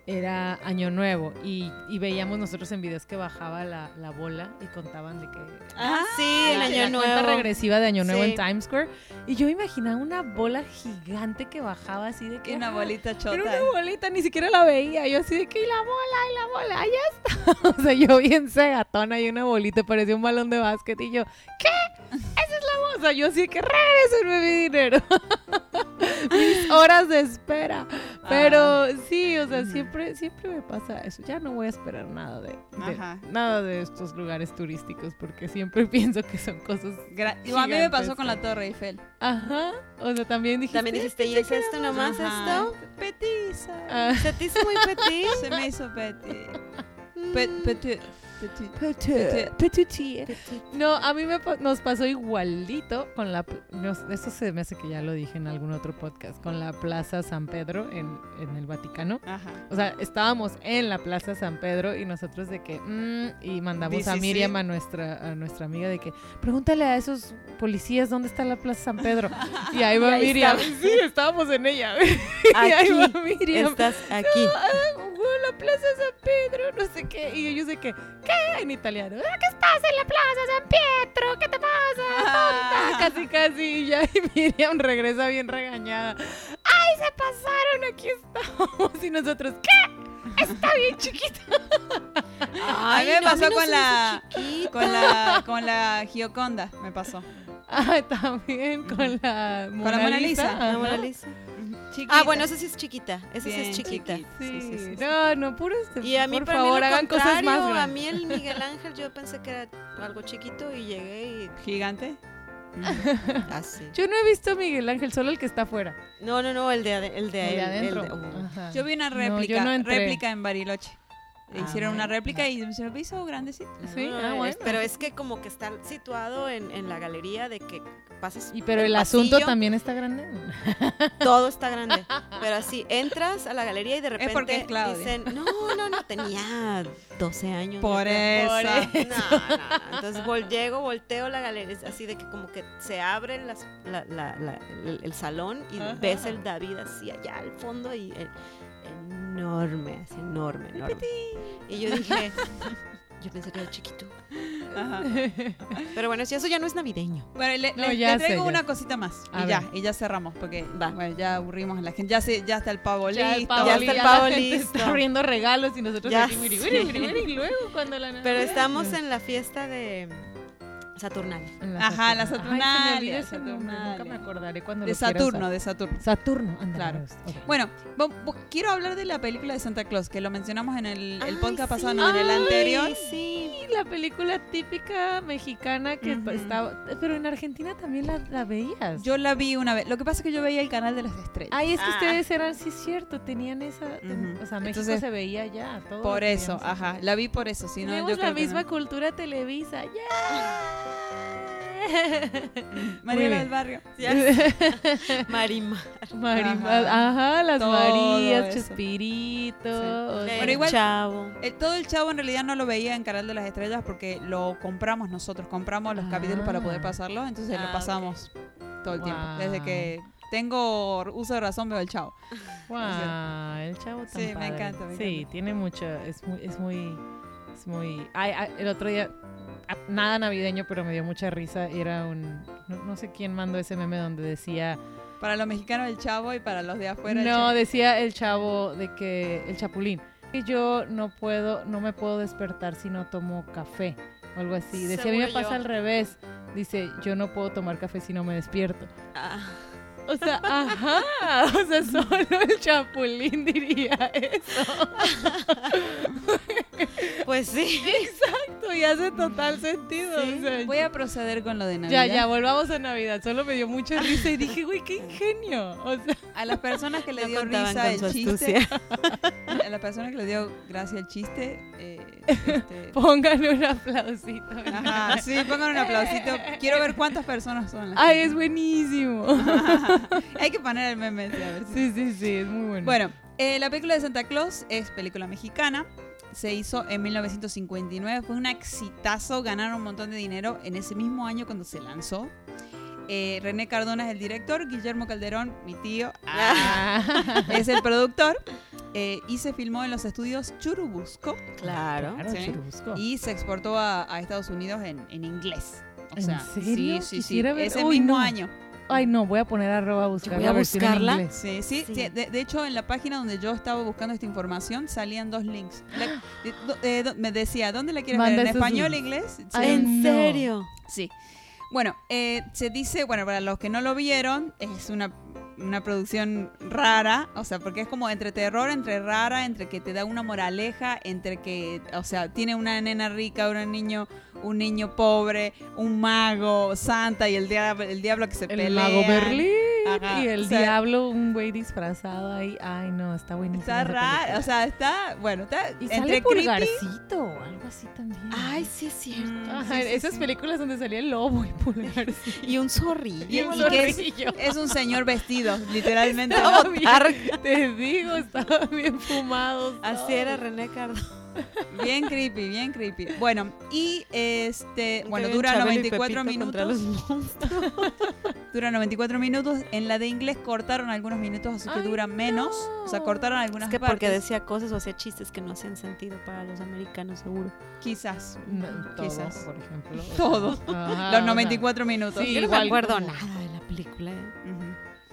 era Año Nuevo y, y veíamos nosotros en videos que bajaba la, la bola y contaban de que Ah, sí, el año la cuenta nuevo. regresiva de Año Nuevo Sí. en Times Square y yo imaginaba una bola gigante que bajaba así de que una bolita chota. Era una bolita, ni siquiera la veía. Yo así de que, y la bola, y la bola, ahí está. O sea, yo bien cegatona y una bolita, parecía un balón de básquet. Y yo, ¿qué? Es. O sea, yo así que regresenme mi dinero. Mis horas de espera. Pero sí, o sea, siempre, siempre me pasa eso. Ya no voy a esperar nada de, de- nada de estos lugares turísticos porque siempre pienso que son cosas. Gra- a mí me pasó con la Torre Eiffel. Ajá. O sea, también dijiste. También dijiste, ¿y es esto nomás Ajá. esto? Petiza. Ah, ¿Se te hizo muy petit? Se me hizo petit. Pe- petit. No, a mí me, nos pasó igualito con la... eso se me hace que ya lo dije en algún otro podcast, con la Plaza San Pedro en, en el Vaticano. Ajá. O sea, estábamos en la Plaza San Pedro y nosotros de que... mm, y mandamos Dice a sí. Miriam, a nuestra, a nuestra amiga, de que pregúntale a esos policías dónde está la Plaza San Pedro. Y ahí va Y ahí Miriam. Sí, estábamos en ella. y ahí va Aquí Miriam. estás aquí. La Plaza San Pedro, no sé qué. Y ellos de que, ¿qué? En italiano. "Ah, ¿Qué estás en la Plaza San Pietro? ¿Qué te pasa? tonta?" Casi, casi. Y ya y Miriam regresa bien regañada. ¡Ay, se pasaron! Aquí estamos. Y nosotros, ¿qué? Está bien chiquito. a mí me no, pasó no con la, con la con la Gioconda, me pasó. Ah, también con la Mona, la Mona Lisa. Ajá. La Mona Lisa. Chiquita. Ah, bueno, esa sí es chiquita. Esa sí es chiquita. chiquita. Sí, Sí, sí, sí, sí. No, no, puro este, Y a mí, por para favor, mí, hagan cosas más contrario, A grandes. mí el Miguel Ángel yo pensé que era algo chiquito y llegué y Gigante. así. Yo no he visto a Miguel Ángel, solo el que está afuera. No, no, no, el de, el de, El de adentro. el de-. Ajá. Yo vi una No, réplica, yo no entré. réplica en Bariloche. Ah, Hicieron una réplica y se lo hizo grandecito. Sí, No, ah, es- bueno. Pero es que como que está situado en, en la galería de que pasas. Y pero el el asunto pasillo, también está grande. Todo está grande. Pero así, entras a la galería y de repente porque es Claudia. dicen, no, no, no, tenía 12 años. Por yo creo". eso. No, no, no. Entonces vol- llego, volteo la galería, es así de que como que se abre las- la- la- la- el, el salón y Ajá. ves el David así allá al fondo y el- enorme, así enorme, enorme. Y yo dije, yo pensé que era chiquito. Ajá. Pero bueno, si eso ya no es navideño. Bueno, le, No, le- ya le traigo sé, ya. una cosita más. A y ya, y ya cerramos, porque Va. bueno, ya aburrimos a la gente. Ya, se, ya está el pavo Ya el listo. pavo, Ya está el ya pavo listo. Está abriendo regalos y nosotros Ya aquí, y luego cuando la Pero estamos en la fiesta de Saturnalia. En Ajá, la Ay, se me Saturnalia, ese nombre. Nunca me acordaré cuando De lo Saturno, usar. de Saturno. Saturno, Claro. me gusta. Ok. Bueno, bo- bo- quiero hablar de la película de Santa Claus, que lo mencionamos en el, el Ay, podcast pasado, sí. no, en el Ay, anterior. Sí. Y la película típica mexicana que Ujú. estaba... Pero en Argentina también la, la veías. Yo la vi una vez. Lo que pasa es que yo veía el canal de las estrellas. Ay, es que Ah. ustedes eran, sí cierto, tenían esa... ten- Ujú. O sea, México Entonces, se veía ya. todo por eso, ajá. La vi por eso. Si no, Tenemos yo la creo que misma no. cultura televisa. ¡Ya! Mariela bien. del Barrio. Ya. Marimar. Marimar, Ajá. ajá, las Todo Marías, eso. Chespirito. Sí. igual- Chavo. Eh, todo el chavo en realidad no lo veía en Canal de las Estrellas porque lo compramos nosotros, compramos los capítulos para poder Ah. pasarlo, entonces Ah, lo ok. pasamos todo el tiempo. Desde Wow. que tengo uso de razón veo el chavo. Guau, el chavo tan Sí, me encanta, me Sí, encanta. tiene mucho, es muy, es muy, es muy. Ay, ay, el otro día, ah, nada navideño, pero me dio mucha risa. Era un, no, no sé quién mandó ese meme donde decía, Para los mexicanos el chavo y para los de afuera el no, chavo. decía el chavo de que el chapulín. Que yo no puedo, no me puedo despertar si no tomo café o algo así. Decía, a mí me pasa yo. al revés. Dice, yo no puedo tomar café si no me despierto. Ah, O sea, ajá, o sea, solo el chapulín diría eso. pues sí. Exacto, y hace total sentido. Sí. o sea, Voy a proceder con lo de Navidad. ya, ya, volvamos a Navidad. Solo me dio mucha risa y dije, güey, qué ingenio. O sea, A las personas que le No dio risa el chiste, a las personas que le dio gracia el chiste, eh, este, pónganle un aplausito. ajá, sí, pongan un aplausito. Quiero ver cuántas personas son. las Ay, que- es buenísimo. Hay que poner el meme a ver si- Sí, sí, sí, es muy bueno. Bueno, eh, la película de Santa Claus es película mexicana. Se hizo en 1959. Fue un exitazo. Ganaron un montón de dinero en ese mismo año cuando se lanzó. Eh, René Cardona es el director. Guillermo Calderón, mi tío, Ah. es el productor. eh, y se filmó en los estudios Churubusco Claro. Claro, Sí. Churubusco. y se exportó a, a Estados Unidos en, en inglés. O ¿En sea, serio? sí, sí, sí. Ver- Ese Uy, mismo no. año. Ay, no, voy a poner arroba a buscar voy a buscarla. Sí, sí, Sí. sí. De, de hecho, en la página donde yo estaba buscando esta información salían dos links. La- de- do- eh, do- me decía, ¿dónde la quieres ver? ¿En español, links. inglés? Sí. Ay, ¿En no. serio? Sí. Bueno, eh, se dice, bueno, para los que no lo vieron, es una, una producción rara, o sea, porque es como entre terror, entre rara, entre que te da una moraleja, entre que, o sea, tiene una nena rica, un niño, un niño pobre, un mago, Santa y el diablo, el diablo que se El pelea. mago Berlín Ajá, y el o sea- diablo, un güey disfrazado ahí. Ay, no, está buenísimo. Está raro, o sea, está, bueno, está y entre sale. Pulgarcito o algo así también. Ay, sí es cierto. Ajá, sí, sí, esas sí. películas donde salía el lobo y Pulgarcito. Y un zorrillo. Y- un y que es- un señor vestido, literalmente. Estaba bien, te digo, estaban bien fumados. Así era. René Cardo. Bien creepy, bien creepy. Bueno, y este, bueno, Que dura Chabelo y 94 Pepito contra minutos. Dura 94 minutos. En la de inglés cortaron algunos minutos, así que Ay, dura menos. O sea, cortaron Es algunas que partes. porque decía cosas o hacía chistes que no hacían sentido para los americanos, seguro. Quizás. No, todo, Quizás. por ejemplo. Todo. ajá, Los o sea, 94 minutos. Sí, Yo no igual me acuerdo como- nada de la película. ¿eh? Ujú.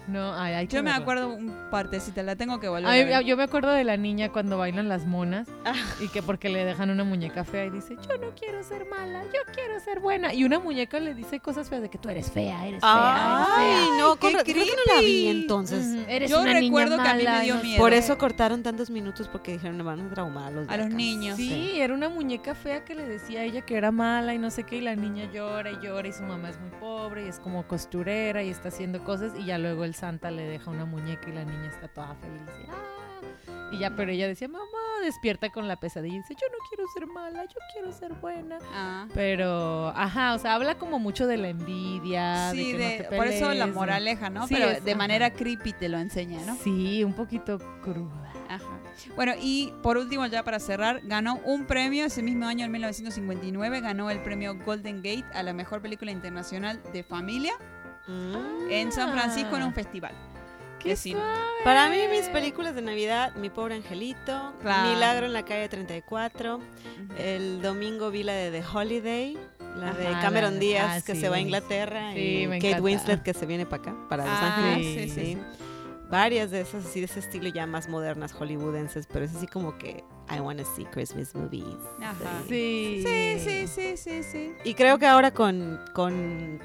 No, ay, hay que Yo me verla. acuerdo un partecita, la tengo que volver Ay, a ver. yo me acuerdo de la niña cuando bailan las monas Ah. y que porque le dejan una muñeca fea y dice, yo no quiero ser mala, yo quiero ser buena. Y una muñeca le dice cosas feas de que tú eres fea, eres fea, Ay, eres fea. no, qué creo que no la vi entonces. Eres Yo una niña recuerdo que a mí me mala", dio no miedo. Por eso cortaron tantos minutos porque dijeron, van a traumar a los A los yacas". niños. Sí, era una muñeca fea que le decía a ella que era mala y no sé qué, y la niña llora y llora y su mamá es muy pobre y es como costurera y está haciendo cosas y ya luego el Santa le deja una muñeca y la niña está toda feliz. Y, "Ah". Y ya, pero ella decía, mamá, despierta con la pesadilla y dice, yo no quiero ser mala, yo quiero ser buena. Ah. Pero, ajá, o sea, habla como mucho de la envidia, Sí, de que de- no te por eso la moraleja, ¿no? Sí, Pero es- de ajá. manera creepy te lo enseña, ¿no? Sí, un poquito cruda. Ajá. Bueno, y por último, ya para cerrar, ganó un premio ese mismo año, en 1959, ganó el premio Golden Gate a la mejor película internacional de familia Mm. en San Francisco en un Ah. festival. ¡Qué suave! Para mí, mis películas de Navidad, Mi Pobre Angelito, Claro. Milagro en la calle 34, Ujú. el domingo vi la de The Holiday, la de Ajá, Cameron la- Díaz, ah, que sí, se va a. Inglaterra, Sí, y me Kate encanta. Winslet, que se viene para acá, para Los Ah, Ángeles. sí, sí, sí. Varias de esas así de ese estilo ya más modernas hollywoodenses, pero es así como que I wanna see Christmas movies. Ajá. Sí. Sí, sí, sí, sí, sí. Y creo que ahora con, con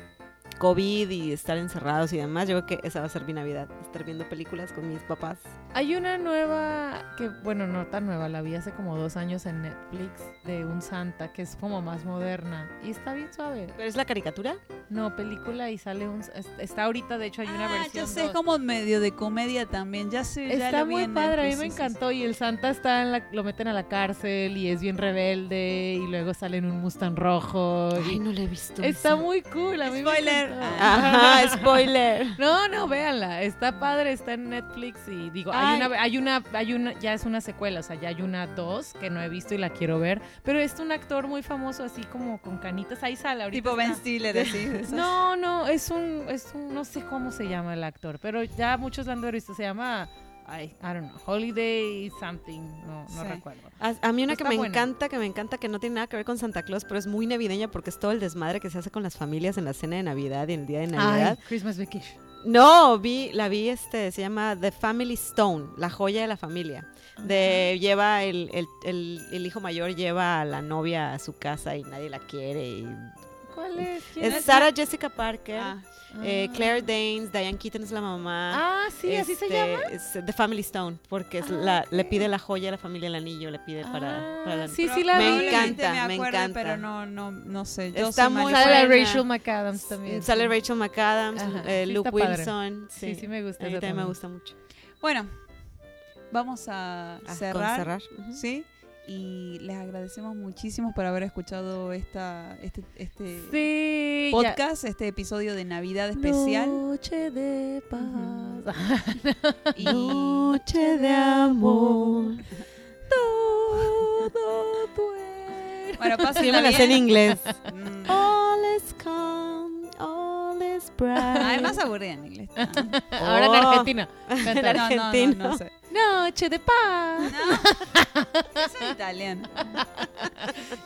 COVID y estar encerrados y demás, yo creo que esa va a ser mi Navidad, estar viendo películas con mis papás. Hay una nueva, que bueno, no tan nueva, la vi hace como dos años en Netflix, de un Santa, que es como más moderna. Y está bien suave. ¿Pero es la caricatura? No, película y sale un... es- Está ahorita, de hecho, hay una Ah, versión ya sé, es dos. como medio de comedia también. Ya sé, ya Está vi muy en padre, a mí me encantó. Y el Santa está en la, lo meten a la cárcel y es bien rebelde. Y luego sale en un Mustang rojo. Ay, y- no la he visto. Está esa. muy cool, a mí Spoiler. Ajá, spoiler. No, no, véanla, está padre, está en Netflix y digo, hay Ay. una, hay una, hay una, ya es una secuela, o sea, ya hay una dos que no he visto y la quiero ver, pero es un actor muy famoso así como con canitas, ahí sale ahorita. Tipo Ben Stiller, así. No, no, es un, es un, no sé cómo se llama el actor, pero ya muchos la han visto, se llama, I don't know, Holiday something, no, no Sí. recuerdo. A, a mí una que me buena. encanta, que me encanta, que no tiene nada que ver con Santa Claus, pero es muy navideña porque es todo el desmadre que se hace con las familias en la cena de Navidad y en el día de Navidad. Ay, Christmas Vacation. No, vi, la vi, este, se llama The Family Stone, la joya de la familia. De lleva el, el, el- el hijo mayor lleva a la novia a su casa y nadie la quiere. y- ¿Cuál es? ¿Quién es es? Sarah Jessica Parker, Ah, eh, Ah. Claire Danes, Diane Keaton es la mamá. Ah, sí, así se Este, llama. es The Family Stone, porque es Ah, la, le pide la joya a la familia, el anillo, le pide para, Ah, para la- sí, sí la vi. Me encanta, me me acuerde, encanta. pero no, no, no sé. Yo Está muy. Sale. Rachel McAdams también. Sale sí. Rachel McAdams, eh, sí Luke. Wilson. Sí, sí me gusta A mí también me gusta mucho. Bueno, vamos a con cerrar. cerrar. ¿Sí? Y les agradecemos muchísimo por haber escuchado esta, este, este Sí, ya. podcast, este episodio de Navidad especial. Noche de paz. Y Noche de amor. Todo duerme. bueno, Sí, pásenla me la sé en inglés. Mm. All is calm, all is bright. Ah, es más aburrida en inglés. Ahora en Oh. Argentina. El Cántala. No, no, no, no sé. Noche de paz. No, eso es italiano.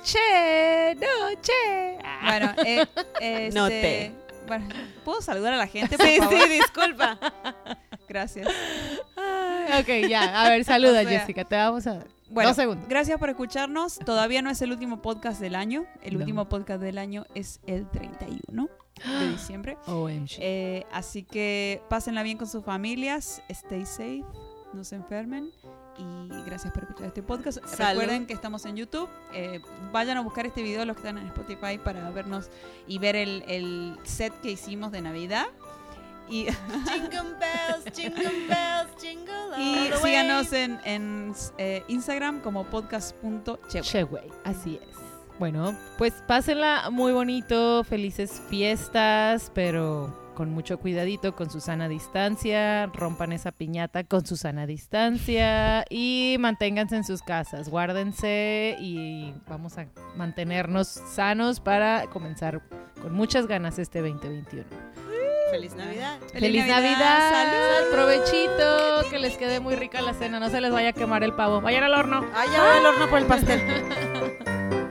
Che, noche. Bueno, eh, este, No te. Bueno, ¿puedo saludar a la gente, por Sí, favor? sí, disculpa. Gracias. Ay, ok, ya. A ver, saluda, O sea, Jessica. Te vamos a dar. Bueno, Dos segundos. gracias por escucharnos. Todavía no es el último podcast del año. El No. último podcast del año es el 31 de diciembre. OMG. Eh, así que pásenla bien con sus familias. Stay safe. No se enfermen. Y gracias por escuchar este podcast. Salud. Recuerden que estamos en YouTube. Eh, vayan a buscar este video los que están en Spotify para vernos y ver el, el set que hicimos de Navidad. Y, Jingle bells, jingle bells, jingle all y the way. síganos en, en, eh, Instagram como podcast.chewe. Cheway, así es. Bueno, pues pásenla muy bonito, felices fiestas, pero con mucho cuidadito, con su sana distancia, rompan esa piñata con su sana distancia y manténganse en sus casas, guárdense y vamos a mantenernos sanos para comenzar con muchas ganas este 2021. Feliz Navidad. ¡Feliz, Navidad! ¡Salud! ¡Provechito! Que les quede muy rica la cena, no se les vaya a quemar el pavo. Vayan al horno. Ah, ya va el horno por el pastel.